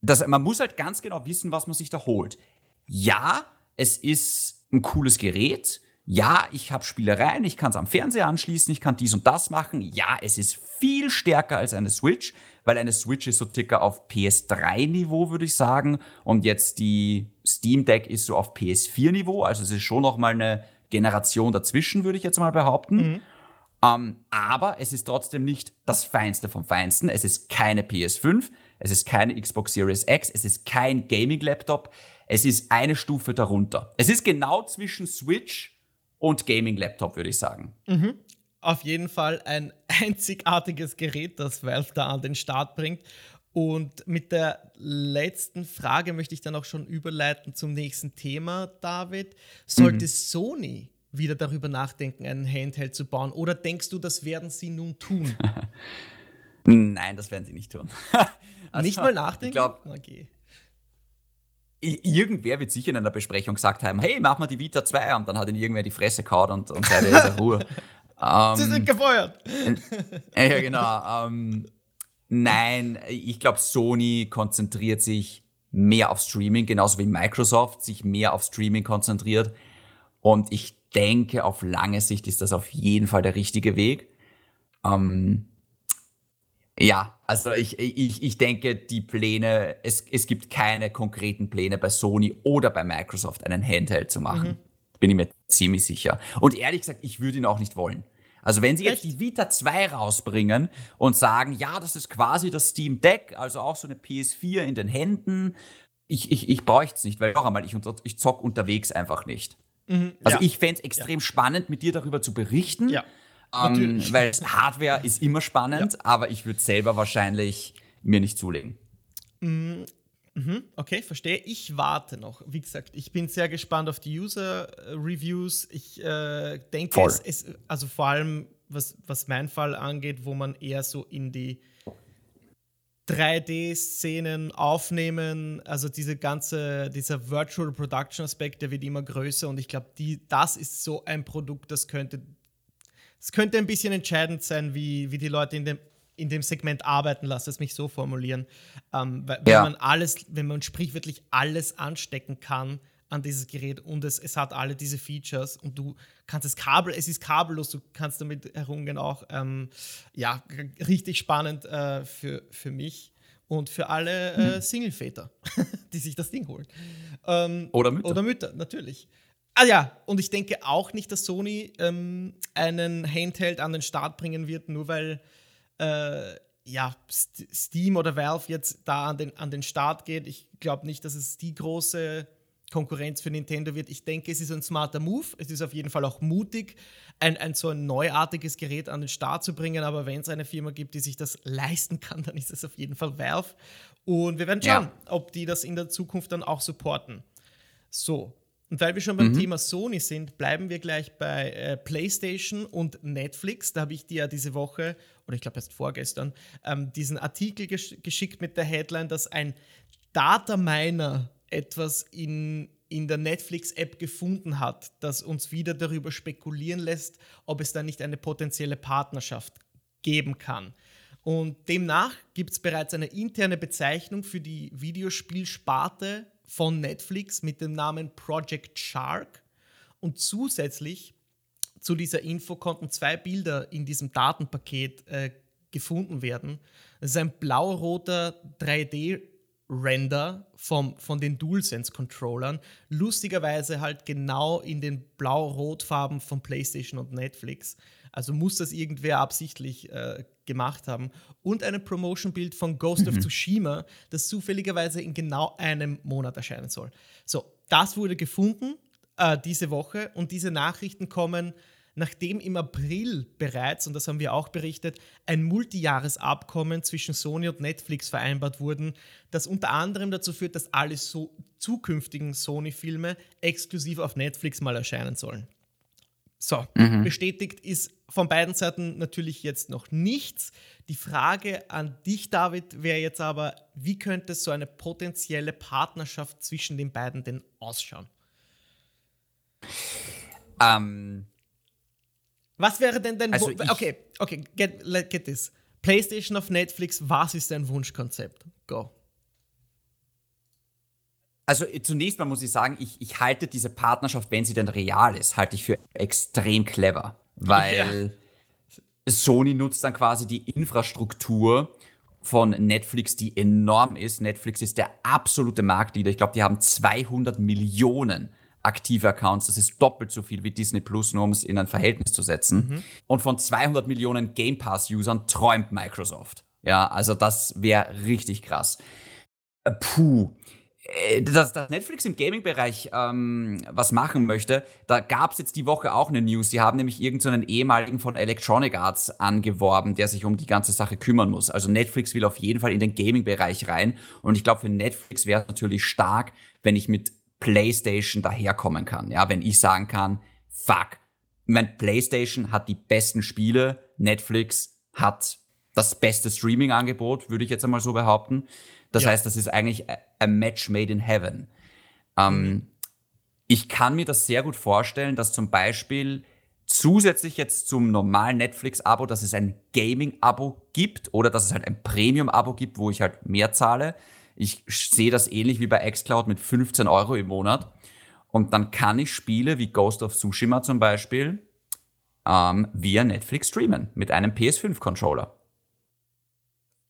Das, man muss halt ganz genau wissen, was man sich da holt. Ja, es ist ein cooles Gerät ja, ich habe Spielereien, ich kann es am Fernseher anschließen, ich kann dies und das machen. Ja, es ist viel stärker als eine Switch, weil eine Switch ist so circa auf PS3-Niveau, würde ich sagen. Und jetzt die Steam Deck ist so auf PS4-Niveau. Also es ist schon noch mal eine Generation dazwischen, würde ich jetzt mal behaupten. Mhm. Um, aber es ist trotzdem nicht das Feinste vom Feinsten. Es ist keine PS5, es ist keine Xbox Series X, es ist kein Gaming-Laptop. Es ist eine Stufe darunter. Es ist genau zwischen Switch und Gaming-Laptop, würde ich sagen. Mhm. Auf jeden Fall ein [laughs] einzigartiges Gerät, das Valve da an den Start bringt. Und mit der letzten Frage möchte ich dann auch schon überleiten zum nächsten Thema, David. Sollte mhm. Sony wieder darüber nachdenken, einen Handheld zu bauen? Oder denkst du, das werden sie nun tun? [laughs] Nein, das werden sie nicht tun. [laughs] also, nicht mal nachdenken? Ich glaube, okay irgendwer wird sicher in einer Besprechung gesagt haben, hey, mach mal die Vita 2 und dann hat ihn irgendwer die Fresse kaut und, und seine ist Ruhe. ähm, [laughs] Sie sind gefeuert. Äh, ja, genau. Ähm, nein, ich glaube, Sony konzentriert sich mehr auf Streaming, genauso wie Microsoft sich mehr auf Streaming konzentriert. Und ich denke, auf lange Sicht ist das auf jeden Fall der richtige Weg. Ähm, ja, also ich, ich, ich denke, die Pläne, es, es gibt keine konkreten Pläne bei Sony oder bei Microsoft, einen Handheld zu machen. Mhm. Bin ich mir ziemlich sicher. Und ehrlich gesagt, ich würde ihn auch nicht wollen. Also wenn sie jetzt die Vita 2 rausbringen und sagen, ja, das ist quasi das Steam Deck, also auch so eine PS4 in den Händen, ich, ich, ich bräuchte es nicht, weil noch einmal, ich, ich zock unterwegs einfach nicht. Mhm, also ja. ich fände es extrem ja. spannend, mit dir darüber zu berichten. Ja. Ähm, weil Hardware ist immer spannend, aber ich würde selber wahrscheinlich mir nicht zulegen. Mhm. Okay, verstehe. Ich warte noch. Wie gesagt, ich bin sehr gespannt auf die User-Reviews. Ich äh, denke, es, es, also vor allem, was, was meinen Fall angeht, wo man eher so in die 3D-Szenen aufnehmen, also diese ganze, dieser Virtual Production Aspekt, der wird immer größer und ich glaube, das ist so ein Produkt, das könnte, das könnte ein bisschen entscheidend sein, wie, wie die Leute in dem in dem Segment arbeiten, lass es mich so formulieren. Ähm, weil, ja. Wenn man alles, wenn man sprichwörtlich alles anstecken kann an dieses Gerät und es, es hat alle diese Features und du kannst es kabel, es ist kabellos, du kannst damit herumgehen auch. Ähm, ja, richtig spannend äh, für, für mich und für alle äh, mhm. Singleväter, [laughs] die sich das Ding holen. Ähm, oder Mütter. Oder Mütter, natürlich. Ah ja, und ich denke auch nicht, dass Sony ähm, einen Handheld an den Start bringen wird, nur weil äh, ja, Steam oder Valve jetzt da an den, an den Start geht. Ich glaube nicht, dass es die große Konkurrenz für Nintendo wird. Ich denke, es ist ein smarter Move. Es ist auf jeden Fall auch mutig, ein, ein so ein neuartiges Gerät an den Start zu bringen. Aber wenn es eine Firma gibt, die sich das leisten kann, [laughs] dann ist es auf jeden Fall Valve. Und wir werden schauen, ja. ob die das in der Zukunft dann auch supporten. So, und weil wir schon beim mhm. Thema Sony sind, bleiben wir gleich bei äh, PlayStation und Netflix. Da habe ich dir ja diese Woche, oder ich glaube erst vorgestern, ähm, diesen Artikel gesch geschickt mit der Headline, dass ein Data Miner etwas in, in der Netflix-App gefunden hat, das uns wieder darüber spekulieren lässt, ob es da nicht eine potenzielle Partnerschaft geben kann. Und demnach gibt es bereits eine interne Bezeichnung für die Videospielsparte von Netflix mit dem Namen Project Shark. Und zusätzlich zu dieser Info konnten zwei Bilder in diesem Datenpaket äh, gefunden werden. Das ist ein blau-roter 3D-Render von den DualSense-Controllern. Lustigerweise halt genau in den blau-rot-Farben von PlayStation und Netflix. Also muss das irgendwer absichtlich äh, gemacht haben. Und ein Promotion-Bild von Ghost mhm. of Tsushima, das zufälligerweise in genau einem Monat erscheinen soll. So, das wurde gefunden äh, diese Woche und diese Nachrichten kommen, nachdem im April bereits, und das haben wir auch berichtet, ein Multijahresabkommen zwischen Sony und Netflix vereinbart wurden, das unter anderem dazu führt, dass alle so zukünftigen Sony-Filme exklusiv auf Netflix mal erscheinen sollen. So, mhm. bestätigt ist von beiden Seiten natürlich jetzt noch nichts. Die Frage an dich, David, wäre jetzt aber, wie könnte so eine potenzielle Partnerschaft zwischen den beiden denn ausschauen? Ähm, was wäre denn dein also Okay, okay, get, get this. PlayStation auf Netflix, was ist dein Wunschkonzept? Go. Also äh, zunächst mal muss ich sagen, ich, ich halte diese Partnerschaft, wenn sie denn real ist, halte ich für extrem clever. Weil ja. Sony nutzt dann quasi die Infrastruktur von Netflix, die enorm ist. Netflix ist der absolute Marktleader. Ich glaube, die haben 200 Millionen aktive Accounts. Das ist doppelt so viel wie Disney Plus, nur um es in ein Verhältnis zu setzen. Mhm. Und von 200 Millionen Game Pass-Usern träumt Microsoft. Ja, also das wäre richtig krass. Äh, puh. Äh, dass, dass Netflix im Gaming-Bereich ähm, was machen möchte, da gab es jetzt die Woche auch eine News. Sie haben nämlich irgendeinen so ehemaligen von Electronic Arts angeworben, der sich um die ganze Sache kümmern muss. Also Netflix will auf jeden Fall in den Gaming-Bereich rein. Und ich glaube, für Netflix wäre es natürlich stark, wenn ich mit PlayStation daherkommen kann. Ja, wenn ich sagen kann, fuck, mein PlayStation hat die besten Spiele, Netflix hat das beste Streaming-Angebot, würde ich jetzt einmal so behaupten. Das ja. heißt, das ist eigentlich a match made in heaven. Ähm, mhm. Ich kann mir das sehr gut vorstellen, dass zum Beispiel zusätzlich jetzt zum normalen Netflix-Abo, dass es ein Gaming-Abo gibt oder dass es halt ein Premium-Abo gibt, wo ich halt mehr zahle. Ich sehe das ähnlich wie bei xCloud mit 15 Euro im Monat. Und dann kann ich Spiele wie Ghost of Tsushima zum Beispiel ähm, via Netflix streamen mit einem PS5-Controller.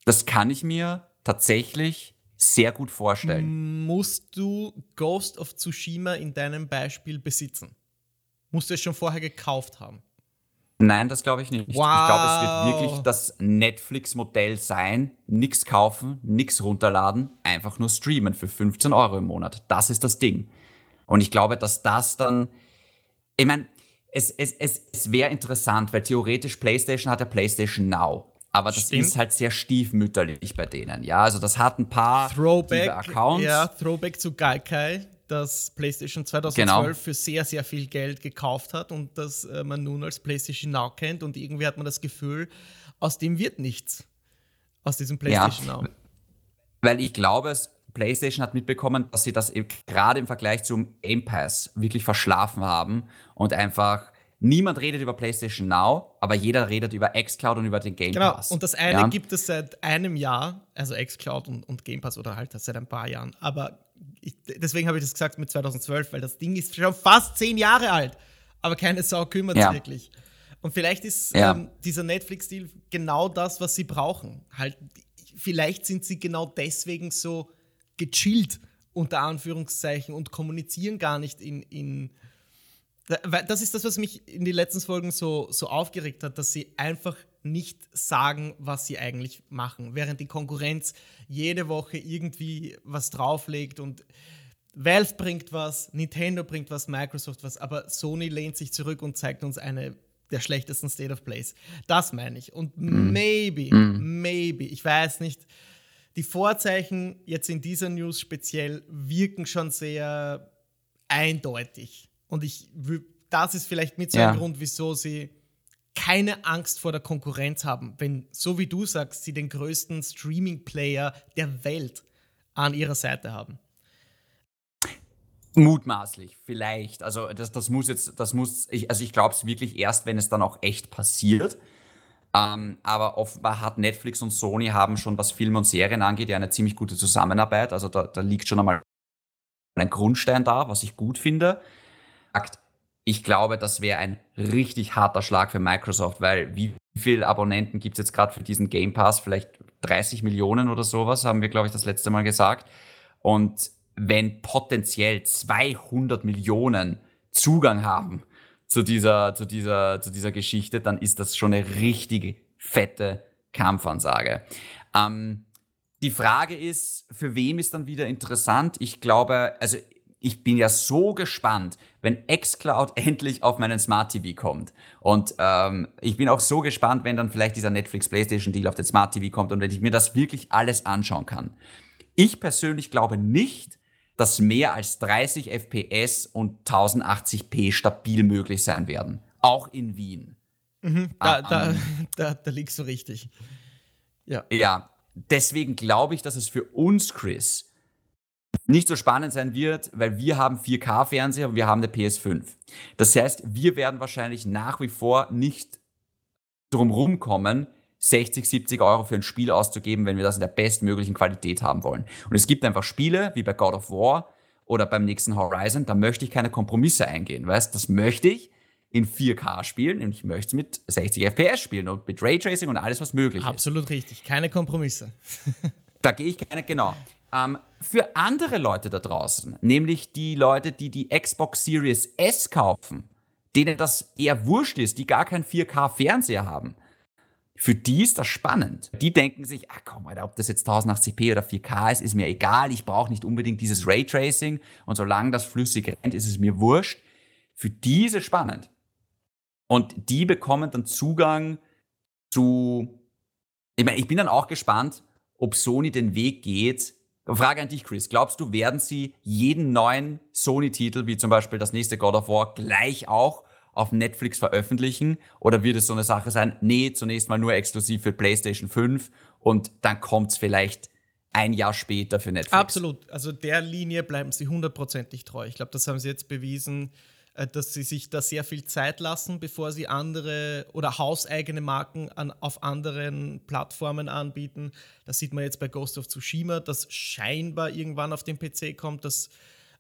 Das kann ich mir tatsächlich sehr gut vorstellen. Musst du Ghost of Tsushima in deinem Beispiel besitzen? Musst du es schon vorher gekauft haben? Nein, das glaube ich nicht. Wow. Ich glaube, es wird wirklich das Netflix-Modell sein. Nichts kaufen, nichts runterladen, einfach nur streamen für 15 Euro im Monat. Das ist das Ding. Und ich glaube, dass das dann, ich meine, es, es, es, es wäre interessant, weil theoretisch PlayStation hat ja PlayStation Now. Aber das Stimmt. ist halt sehr stiefmütterlich bei denen. Ja, also das hat ein paar Throwback, Accounts. Ja, Throwback zu Gaikai das PlayStation 2012 genau. für sehr, sehr viel Geld gekauft hat und das äh, man nun als PlayStation Now kennt. Und irgendwie hat man das Gefühl, aus dem wird nichts. Aus diesem PlayStation ja, Now. Weil ich glaube, PlayStation hat mitbekommen, dass sie das gerade im Vergleich zum Game Pass wirklich verschlafen haben und einfach niemand redet über PlayStation Now, aber jeder redet über xCloud und über den Game genau. Pass. Und das eine ja? gibt es seit einem Jahr, also xCloud und, und Game Pass oder halt seit ein paar Jahren. Aber ich, deswegen habe ich das gesagt mit 2012, weil das Ding ist schon fast zehn Jahre alt, aber keine Sau kümmert ja. sich wirklich. Und vielleicht ist ja. ähm, dieser Netflix-Deal genau das, was sie brauchen. Halt, vielleicht sind sie genau deswegen so gechillt, unter Anführungszeichen, und kommunizieren gar nicht in, in das ist das, was mich in den letzten Folgen so, so aufgeregt hat, dass sie einfach nicht sagen, was sie eigentlich machen, während die Konkurrenz jede Woche irgendwie was drauflegt und Valve bringt was, Nintendo bringt was, Microsoft was, aber Sony lehnt sich zurück und zeigt uns eine der schlechtesten State of Plays. Das meine ich. Und mm. maybe, mm. maybe, ich weiß nicht, die Vorzeichen jetzt in dieser News speziell wirken schon sehr eindeutig. Und ich das ist vielleicht mit so ja. ein Grund, wieso sie keine Angst vor der Konkurrenz haben, wenn, so wie du sagst, sie den größten Streaming-Player der Welt an ihrer Seite haben. Mutmaßlich, vielleicht. Also das, das muss jetzt, das muss, ich, also ich glaube es wirklich erst, wenn es dann auch echt passiert. Ähm, aber offenbar hat Netflix und Sony haben schon, was Filme und Serien angeht, ja eine ziemlich gute Zusammenarbeit. Also da, da liegt schon einmal ein Grundstein da, was ich gut finde. Ich glaube, das wäre ein richtig harter Schlag für Microsoft, weil wie viele Abonnenten gibt es jetzt gerade für diesen Game Pass? Vielleicht 30 Millionen oder sowas, haben wir, glaube ich, das letzte Mal gesagt. Und wenn potenziell 200 Millionen Zugang haben zu dieser, zu dieser, zu dieser Geschichte, dann ist das schon eine richtig fette Kampfansage. Ähm, die Frage ist, für wem ist dann wieder interessant? Ich glaube, also ich bin ja so gespannt, wenn xCloud [laughs] endlich auf meinen Smart TV kommt. Und ähm, ich bin auch so gespannt, wenn dann vielleicht dieser Netflix PlayStation Deal auf den Smart TV kommt und wenn ich mir das wirklich alles anschauen kann. Ich persönlich glaube nicht, dass mehr als 30 FPS und 1080p stabil möglich sein werden. Auch in Wien. Mhm, da, ah, da, [laughs] da, da liegst du richtig. Ja. Ja, deswegen glaube ich, dass es für uns, Chris, nicht so spannend sein wird, weil wir haben 4K-Fernseher und wir haben eine PS5. Das heißt, wir werden wahrscheinlich nach wie vor nicht drum rumkommen, 60, 70 Euro für ein Spiel auszugeben, wenn wir das in der bestmöglichen Qualität haben wollen. Und es gibt einfach Spiele, wie bei God of War oder beim nächsten Horizon, da möchte ich keine Kompromisse eingehen, weißt? Das möchte ich in 4K spielen und ich möchte es mit 60 FPS spielen und mit Raytracing und alles, was möglich Absolut ist. Absolut richtig, keine Kompromisse. [laughs] da gehe ich keine, genau. Ähm, für andere Leute da draußen, nämlich die Leute, die die Xbox Series S kaufen, denen das eher wurscht ist, die gar keinen 4K-Fernseher haben, für die ist das spannend. Die denken sich, ach komm, Alter, ob das jetzt 1080p oder 4K ist, ist mir egal. Ich brauche nicht unbedingt dieses Raytracing und solange das flüssig rennt, ist es mir wurscht. Für die ist es spannend. Und die bekommen dann Zugang zu. Ich meine, ich bin dann auch gespannt, ob Sony den Weg geht, Frage an dich, Chris. Glaubst du, werden sie jeden neuen Sony-Titel, wie zum Beispiel das nächste God of War, gleich auch auf Netflix veröffentlichen? Oder wird es so eine Sache sein, nee, zunächst mal nur exklusiv für PlayStation 5 und dann kommt es vielleicht ein Jahr später für Netflix? Absolut. Also der Linie bleiben sie hundertprozentig treu. Ich glaube, das haben sie jetzt bewiesen dass sie sich da sehr viel Zeit lassen, bevor sie andere oder hauseigene Marken an, auf anderen Plattformen anbieten. Das sieht man jetzt bei Ghost of Tsushima, das scheinbar irgendwann auf den PC kommt. Das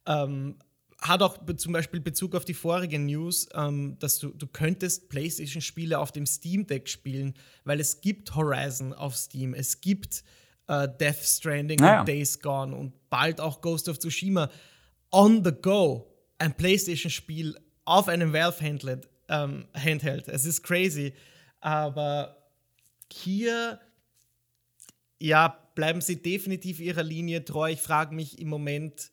ähm, hat auch zum Beispiel Bezug auf die vorige News, ähm, dass du, du könntest PlayStation-Spiele auf dem Steam Deck spielen, weil es gibt Horizon auf Steam, es gibt äh, Death Stranding naja. und Days Gone und bald auch Ghost of Tsushima on the go ein PlayStation-Spiel auf einem Valve-Handlet ähm, Handheld. Es ist crazy. Aber hier, ja, bleiben sie definitiv ihrer Linie treu. Ich frage mich im Moment,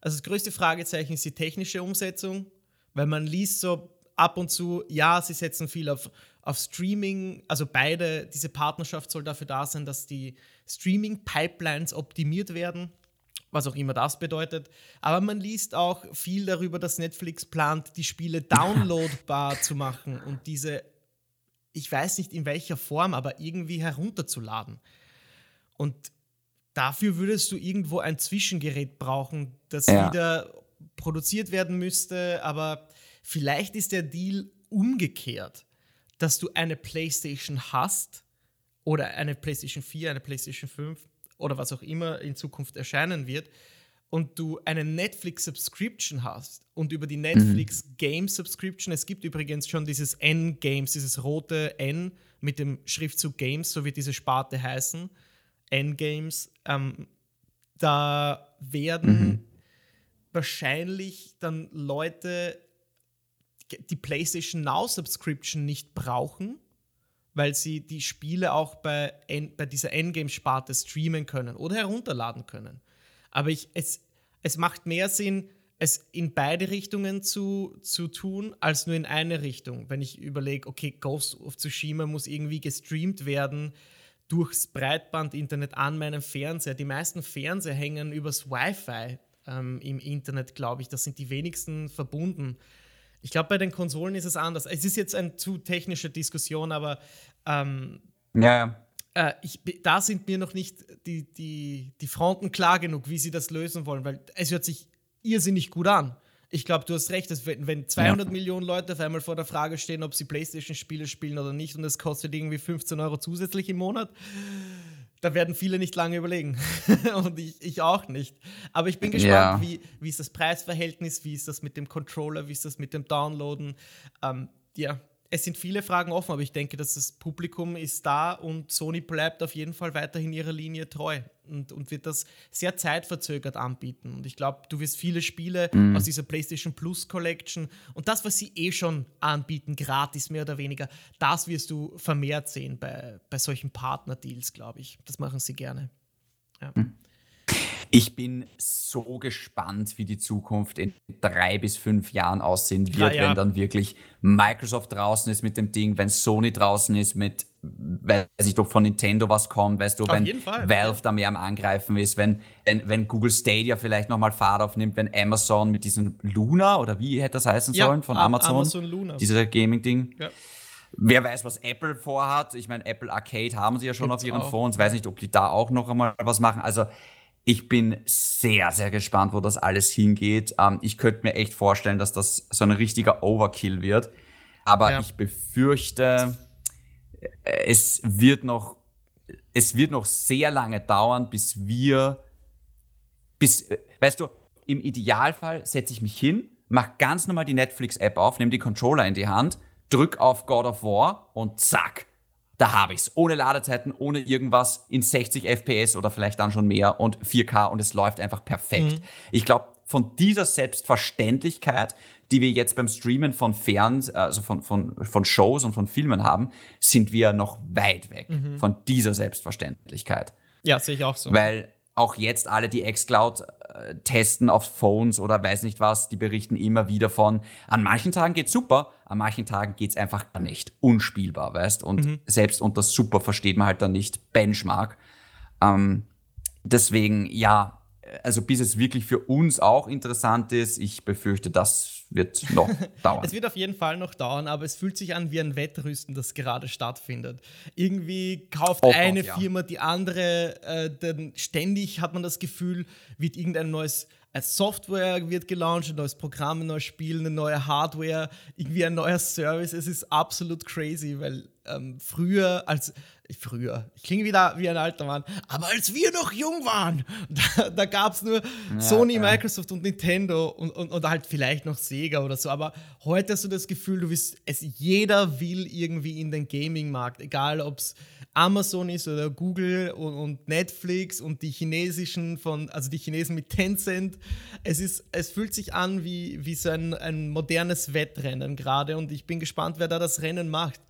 also das größte Fragezeichen ist die technische Umsetzung, weil man liest so ab und zu, ja, sie setzen viel auf, auf Streaming, also beide, diese Partnerschaft soll dafür da sein, dass die Streaming-Pipelines optimiert werden, was auch immer das bedeutet. Aber man liest auch viel darüber, dass Netflix plant, die Spiele [laughs] downloadbar zu machen und diese, ich weiß nicht in welcher Form, aber irgendwie herunterzuladen. Und dafür würdest du irgendwo ein Zwischengerät brauchen, das ja. wieder produziert werden müsste. Aber vielleicht ist der Deal umgekehrt, dass du eine PlayStation hast oder eine PlayStation 4, eine PlayStation 5 oder was auch immer in Zukunft erscheinen wird und du eine Netflix Subscription hast und über die Netflix mhm. Game Subscription, es gibt übrigens schon dieses N Games, dieses rote N mit dem Schriftzug Games, so wird diese Sparte heißen Endgames, ähm, da werden mhm. wahrscheinlich dann Leute die PlayStation Now Subscription nicht brauchen, weil sie die Spiele auch bei, bei dieser Endgame-Sparte streamen können oder herunterladen können. Aber ich, es, es macht mehr Sinn, es in beide Richtungen zu, zu tun, als nur in eine Richtung. Wenn ich überlege, okay, Ghost of Tsushima muss irgendwie gestreamt werden, durchs Breitbandinternet an meinem Fernseher. Die meisten Fernseher hängen übers Wi-Fi ähm, im Internet, glaube ich. Das sind die wenigsten verbunden. Ich glaube, bei den Konsolen ist es anders. Es ist jetzt eine zu technische Diskussion, aber ähm, ja. Äh, ich, da sind mir noch nicht die, die, die Fronten klar genug, wie sie das lösen wollen, weil es hört sich irrsinnig gut an ich glaube, du hast recht, dass wenn, wenn 200 ja. Millionen Leute auf einmal vor der Frage stehen, ob sie PlayStation-Spiele spielen oder nicht und es kostet irgendwie 15 Euro zusätzlich im Monat, da werden viele nicht lange überlegen. [laughs] und ich, ich, auch nicht. Aber ich bin gespannt, ja. wie, wie ist das Preisverhältnis, wie ist das mit dem Controller, wie ist das mit dem Downloaden. Ähm, ja, es sind viele Fragen offen, aber ich denke, dass das Publikum ist da und Sony bleibt auf jeden Fall weiterhin ihrer Linie treu und, und wird das sehr zeitverzögert anbieten. Und ich glaube, du wirst viele Spiele mhm. aus dieser PlayStation Plus Collection und das, was sie eh schon anbieten, gratis mehr oder weniger, das wirst du vermehrt sehen bei, bei solchen Partner-Deals, glaube ich. Das machen sie gerne. Ja. Mhm. Ich bin so gespannt, wie die Zukunft in drei bis fünf Jahren aussehen wird, ja, ja. wenn dann wirklich Microsoft draußen ist mit dem Ding, wenn Sony draußen ist mit, weiß ich, ob von Nintendo was kommt, weißt du, Auf wenn Valve da mehr am Angreifen ist, wenn, wenn, wenn Google Stadia vielleicht nochmal Fahrt aufnimmt, wenn Amazon mit diesem Luna oder wie hätte das heißen ja, sollen von Amazon, Amazon Luna. dieser Gaming-Ding. Ja. Wer weiß, was Apple vorhat. Ich meine, Apple Arcade haben sie ja schon Gibt's auf ihren auch. Phones. Weiß nicht, ob die da auch noch einmal was machen. Also ich bin sehr, sehr gespannt, wo das alles hingeht. Ähm, ich könnte mir echt vorstellen, dass das so ein richtiger Overkill wird. Aber ja. ich befürchte, äh, es wird noch, es wird noch sehr lange dauern, bis wir, bis, äh, weißt du, im Idealfall setze ich mich hin, mach ganz normal die Netflix-App auf, nehme die Controller in die Hand, drück auf God of War und zack, da habe ich es. Ohne Ladezeiten, ohne irgendwas in 60 FPS oder vielleicht dann schon mehr und 4K und es läuft einfach perfekt. Mhm. Ich glaube, von dieser Selbstverständlichkeit, die wir jetzt beim Streamen von Fern, also von, von, von Shows und von Filmen haben, sind wir noch weit weg mhm. von dieser Selbstverständlichkeit. Ja, sehe ich auch so. Weil auch jetzt alle, die xCloud testen auf Phones oder weiß nicht was, die berichten immer wieder von, an manchen Tagen geht's super, an manchen Tagen geht's einfach gar nicht. Unspielbar, weißt? Und mhm. selbst unter super versteht man halt dann nicht Benchmark. Ähm, deswegen, ja, also bis es wirklich für uns auch interessant ist, ich befürchte, das wird noch [laughs] dauern. es wird auf jeden Fall noch dauern, aber es fühlt sich an wie ein Wettrüsten, das gerade stattfindet. Irgendwie kauft oh, eine Gott, ja. Firma die andere, äh, denn ständig hat man das Gefühl, wird irgendein neues eine Software wird gelauncht, ein neues Programm, ein neues Spiel, eine neue Hardware, irgendwie ein neuer Service. Es ist absolut crazy, weil ähm, früher, als früher, ich klinge wieder wie ein alter Mann, aber als wir noch jung waren, [laughs] da, da gab es nur ja, Sony, ja. Microsoft und Nintendo und, und, und, halt vielleicht noch Sega oder so. Aber heute hast du das Gefühl, du bist, es, jeder will irgendwie in den Gaming-Markt, egal ob es Amazon ist oder Google und, und, Netflix und die chinesischen von, also die Chinesen mit Tencent. Es ist, es fühlt sich an wie, wie so ein, ein modernes Wettrennen gerade und ich bin gespannt, wer da das Rennen macht.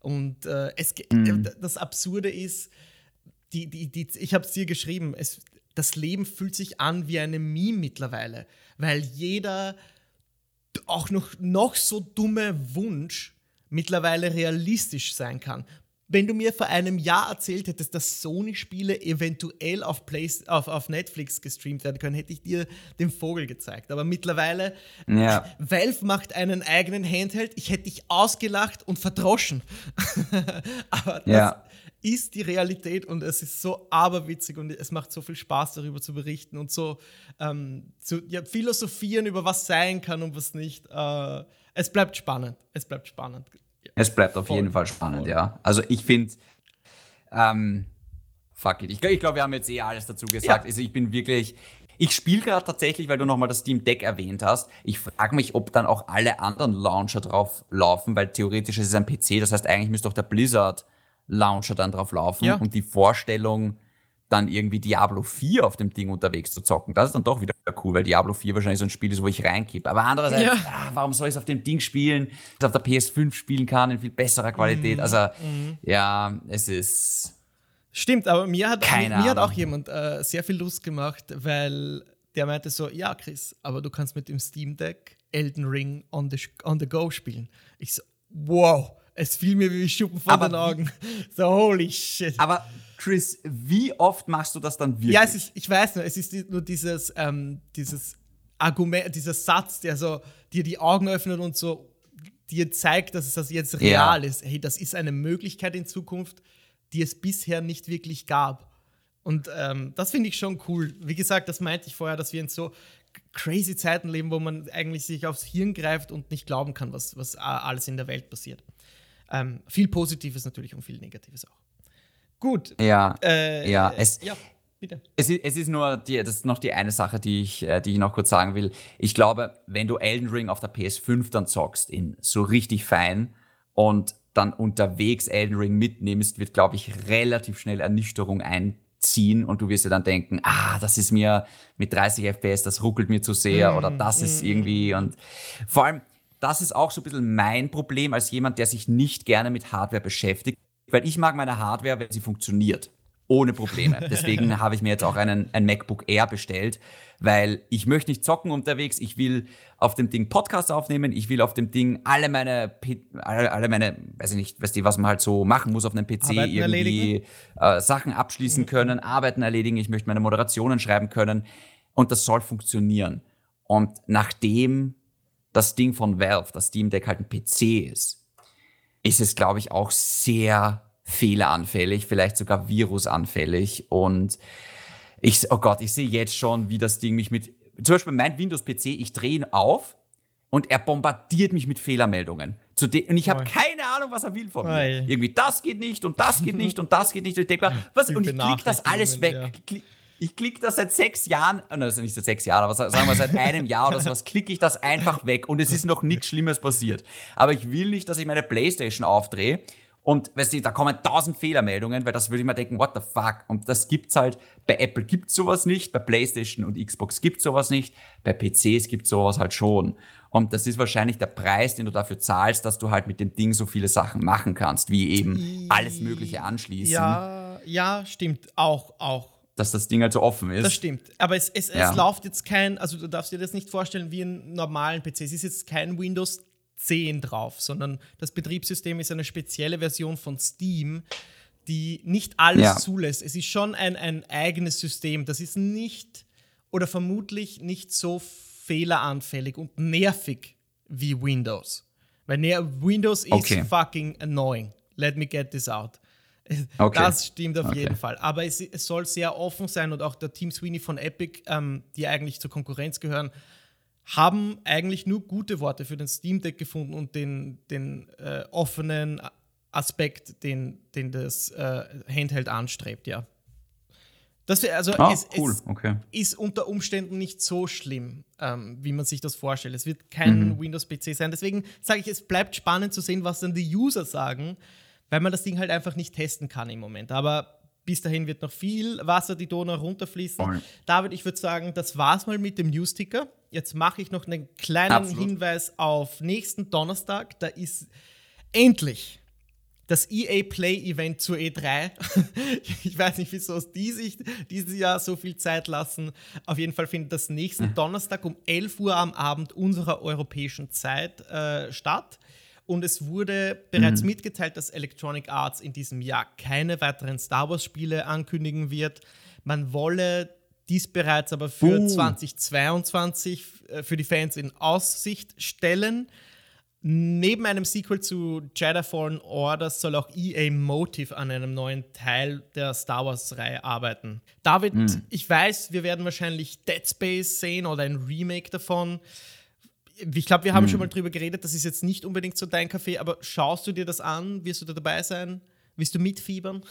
Und äh, es, mhm. das Absurde ist, die, die, die, ich habe es dir geschrieben, es, das Leben fühlt sich an wie eine Meme mittlerweile, weil jeder auch noch, noch so dumme Wunsch mittlerweile realistisch sein kann wenn du mir vor einem Jahr erzählt hättest, dass Sony-Spiele eventuell auf, Play auf, auf Netflix gestreamt werden können, hätte ich dir den Vogel gezeigt. Aber mittlerweile, ja. Valve macht einen eigenen Handheld. Ich hätte dich ausgelacht und verdroschen. [laughs] Aber das ja. ist die Realität und es ist so aberwitzig und es macht so viel Spaß, darüber zu berichten und so ähm, zu ja, philosophieren über was sein kann und was nicht. Äh, es bleibt spannend. Es bleibt spannend. Es bleibt auf Voll. jeden Fall spannend, Voll. ja. Also ich finde, ähm, fuck it. Ich, ich glaube, wir haben jetzt eh alles dazu gesagt. Ja. Also ich bin wirklich, ich spiele gerade tatsächlich, weil du nochmal das Steam Deck erwähnt hast. Ich frage mich, ob dann auch alle anderen Launcher drauf laufen, weil theoretisch ist es ein PC. Das heißt, eigentlich müsste auch der Blizzard Launcher dann drauf laufen. Ja. Und die Vorstellung, dann irgendwie Diablo 4 auf dem Ding unterwegs zu zocken. Das ist dann doch wieder cool, weil Diablo 4 wahrscheinlich so ein Spiel ist, wo ich reinkippe. Aber andererseits, ja. ah, warum soll ich es auf dem Ding spielen, das auf der PS5 spielen kann, in viel besserer Qualität? Mhm. Also, mhm. ja, es ist. Stimmt, aber mir hat, mir, mir hat auch jemand äh, sehr viel Lust gemacht, weil der meinte so: Ja, Chris, aber du kannst mit dem Steam Deck Elden Ring on the, on the go spielen. Ich so: Wow, es fiel mir wie Schuppen vor den Augen. [laughs] So, holy shit. Aber Chris, wie oft machst du das dann wirklich? Ja, es ist, ich weiß nur, es ist nur dieses, ähm, dieses Argument, dieser Satz, der so dir die Augen öffnet und so dir zeigt, dass es das jetzt real ja. ist. Hey, das ist eine Möglichkeit in Zukunft, die es bisher nicht wirklich gab. Und ähm, das finde ich schon cool. Wie gesagt, das meinte ich vorher, dass wir in so crazy Zeiten leben, wo man eigentlich sich aufs Hirn greift und nicht glauben kann, was, was alles in der Welt passiert. Ähm, viel Positives natürlich und viel Negatives auch. Gut. Ja. Äh, ja, es, ja. Bitte. Es ist, es ist nur die, das ist noch die eine Sache, die ich, äh, die ich noch kurz sagen will. Ich glaube, wenn du Elden Ring auf der PS5 dann zockst, in so richtig fein und dann unterwegs Elden Ring mitnimmst, wird, glaube ich, relativ schnell Ernüchterung einziehen und du wirst dir dann denken, ah, das ist mir mit 30 FPS, das ruckelt mir zu sehr mm, oder das mm, ist irgendwie und vor allem, das ist auch so ein bisschen mein Problem als jemand, der sich nicht gerne mit Hardware beschäftigt weil ich mag meine Hardware, wenn sie funktioniert. Ohne Probleme. [laughs] Deswegen habe ich mir jetzt auch einen, ein MacBook Air bestellt, weil ich möchte nicht zocken unterwegs. Ich will auf dem Ding Podcast aufnehmen. Ich will auf dem Ding alle meine, alle, alle meine, weiß ich nicht, weißt du, was man halt so machen muss auf einem PC, Arbeiten irgendwie äh, Sachen abschließen mhm. können, Arbeiten erledigen. Ich möchte meine Moderationen schreiben können. Und das soll funktionieren. Und nachdem das Ding von Valve, das Steam Deck halt ein PC ist, ist es, glaube ich, auch sehr fehleranfällig, vielleicht sogar virusanfällig. Und ich, oh Gott, ich sehe jetzt schon, wie das Ding mich mit, zum Beispiel mein Windows-PC, ich drehe ihn auf und er bombardiert mich mit Fehlermeldungen. und ich habe keine Ahnung, was er will von mir. Irgendwie, das geht nicht und das geht nicht und das geht nicht. Und ich denke was, und ich klicke das alles weg. Ja. Ich klicke das seit sechs Jahren, also nicht seit sechs Jahren, aber sagen wir seit einem Jahr oder sowas, klicke ich das einfach weg und es ist noch nichts Schlimmes passiert. Aber ich will nicht, dass ich meine Playstation aufdrehe und weißt du, da kommen tausend Fehlermeldungen, weil das würde ich mir denken, what the fuck? Und das gibt's halt, bei Apple gibt's sowas nicht, bei PlayStation und Xbox gibt's sowas nicht, bei PCs gibt's sowas halt schon. Und das ist wahrscheinlich der Preis, den du dafür zahlst, dass du halt mit dem Ding so viele Sachen machen kannst, wie eben alles Mögliche anschließen. Ja, ja, stimmt. Auch, auch dass das Ding halt so offen ist. Das stimmt. Aber es, es, ja. es läuft jetzt kein, also du darfst dir das nicht vorstellen wie einen normalen PC. Es ist jetzt kein Windows 10 drauf, sondern das Betriebssystem ist eine spezielle Version von Steam, die nicht alles ja. zulässt. Es ist schon ein, ein eigenes System. Das ist nicht oder vermutlich nicht so fehleranfällig und nervig wie Windows. Weil Windows ist okay. fucking annoying. Let me get this out. [laughs] Okay. Das stimmt auf okay. jeden Fall. Aber es, es, soll sehr offen sein und auch der Team Sweeney von Epic, ähm, die eigentlich zur Konkurrenz gehören, haben eigentlich nur gute Worte für den Steam Deck gefunden und den, den äh, offenen Aspekt, den, den das äh, Handheld anstrebt, ja. Das, also ah, es, cool. es okay. ist unter Umständen nicht so schlimm, ähm, wie man sich das vorstellt. Es wird kein Mhm. Windows-PC sein. Deswegen sage ich, es bleibt spannend zu sehen, was dann die User sagen, weil man das Ding halt einfach nicht testen kann im Moment. Aber bis dahin wird noch viel Wasser die Donau runterfließen. Voll. David, ich würde sagen, das war's mal mit dem Newsticker. Jetzt mache ich noch einen kleinen Absolut. Hinweis auf nächsten Donnerstag. Da ist endlich das EA Play Event zur E3. [laughs] ich weiß nicht, wieso es die sich dieses Jahr so viel Zeit lassen. Auf jeden Fall findet das nächsten Donnerstag um 11 Uhr am Abend unserer europäischen Zeit äh, statt. Und es wurde bereits mitgeteilt, dass Electronic Arts in diesem Jahr keine weiteren Star Wars-Spiele ankündigen wird. Man wolle dies bereits aber für Uh. 2022 äh, für die Fans in Aussicht stellen. Neben einem Sequel zu Jedi Fallen Order soll auch EA Motive an einem neuen Teil der Star Wars-Reihe arbeiten. David, ich weiß, wir werden wahrscheinlich Dead Space sehen oder ein Remake davon. Ich glaube, wir haben schon mal drüber geredet, das ist jetzt nicht unbedingt so dein Kaffee, aber schaust du dir das an? Wirst du da dabei sein? Willst du mitfiebern?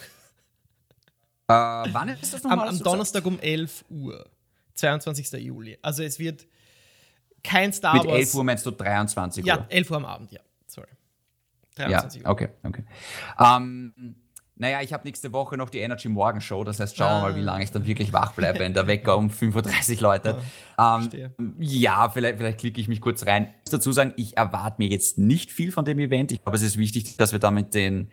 Äh, wann ist das Am, nochmal? am gesagt? Donnerstag um 11 Uhr, 22. Juli. Also es wird kein Star Mit Wars. 11 Uhr meinst du 23 Ja, Uhr? 11 Uhr am Abend, ja. Sorry. Ja, 23 Uhr. okay, okay. Ähm, naja, ich habe nächste Woche noch die Energy Morgen Show, das heißt, schauen wir Ah. mal, wie lange ich dann wirklich wach bleibe, wenn der Wecker um 5.30 Uhr läutet. Ähm, verstehe. ja, vielleicht, vielleicht klicke ich mich kurz rein. Ich muss dazu sagen, ich erwarte mir jetzt nicht viel von dem Event. Ich glaube, es ist wichtig, dass wir da mit den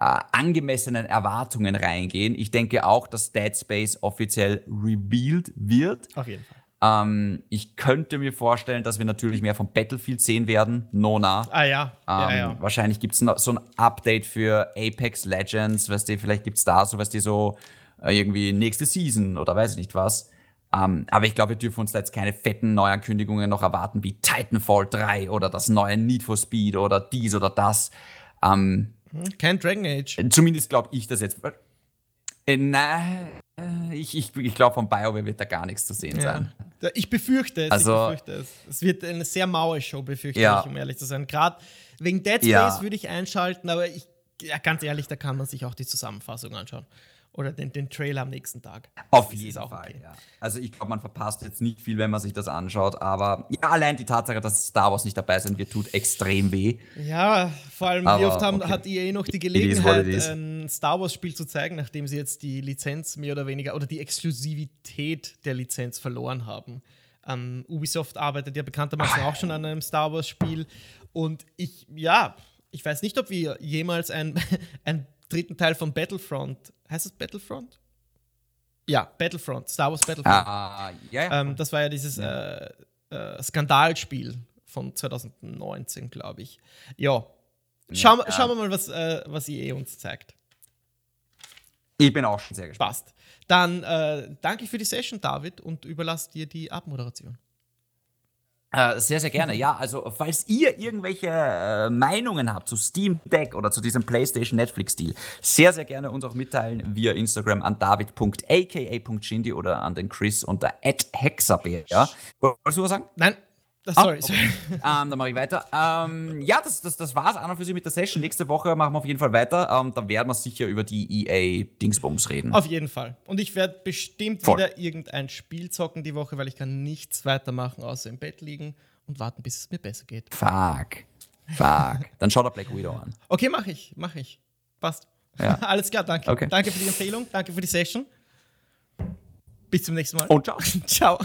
äh, angemessenen Erwartungen reingehen. Ich denke auch, dass Dead Space offiziell revealed wird. Auf jeden Fall. Ähm, ich könnte mir vorstellen, dass wir natürlich mehr von Battlefield sehen werden. Nona. Ah ja, ja, Ähm, ja. Wahrscheinlich gibt es so ein Update für Apex Legends, weißt du, vielleicht gibt es da so, weißt du, so äh, irgendwie nächste Season oder weiß ich nicht was. Ähm, aber ich glaube, wir dürfen uns da jetzt keine fetten Neuankündigungen noch erwarten, wie Titanfall 3 oder das neue Need for Speed oder dies oder das. Ähm, Kein Dragon Age. zumindest glaube ich das jetzt. Äh, nein, ich, ich, ich glaube, von BioWare wird da gar nichts zu sehen sein. Ja. Ich befürchte es. Also- ich befürchte es. Es wird eine sehr maue Show, befürchte Ja. ich, um ehrlich zu sein. Gerade wegen Dead Space Ja. würde ich einschalten, aber ich, ja, ganz ehrlich, da kann man sich auch die Zusammenfassung anschauen. Oder den, den Trailer am nächsten Tag. Auf jeden auch Fall, okay. ja. Also ich glaube, man verpasst jetzt nicht viel, wenn man sich das anschaut, aber ja, allein die Tatsache, dass Star Wars nicht dabei sein wird, tut extrem weh. Ja, vor allem, wie Aber, oft haben, okay. hat EA noch die Gelegenheit, ein Star Wars-Spiel zu zeigen, nachdem sie jetzt die Lizenz mehr oder weniger oder die Exklusivität der Lizenz verloren haben. Ähm, Ubisoft arbeitet ja bekanntermaßen auch schon an einem Star Wars-Spiel. Und ich, ja, ich weiß nicht, ob wir jemals ein, [laughs] einen dritten Teil von Battlefront, heißt es Battlefront? Ja, Battlefront, Star Wars Battlefront. Ah, ja, ja. Ähm, das war ja dieses äh, äh, Skandalspiel von 2019, glaube ich. Ja. Schauen, wir- Ja. schauen wir mal, was, äh, was EA uns zeigt. ich bin auch schon sehr gespannt. Passt. Dann äh, danke ich für die Session, David, und überlasse dir die Abmoderation. Äh, sehr, sehr gerne. Ja, also falls ihr irgendwelche äh, Meinungen habt zu Steam Deck oder zu diesem PlayStation Netflix Deal, sehr, sehr gerne uns auch mitteilen via Instagram an david.aka.shindy oder an den Chris unter @hexabär. Ja? Wolltest du was sagen? Nein, Ah, sorry, okay. sorry. [laughs] ähm, dann mache ich weiter. Ähm, ja, das, das, das war's an und für sich mit der Session. Nächste Woche machen wir auf jeden Fall weiter. Ähm, da werden wir sicher über die EA-Dingsbums reden. Auf jeden Fall. Und ich werde bestimmt Voll. wieder irgendein Spiel zocken die Woche, weil ich kann nichts weitermachen, außer im Bett liegen und warten, bis es mir besser geht. Fuck. Fuck. [laughs] Dann schau der Black Widow an. Okay, mache ich, mache ich. Passt. Ja. [laughs] Alles klar, danke. Okay. Danke für die Empfehlung, danke für die Session. Bis zum nächsten Mal. Und ciao. Ciao.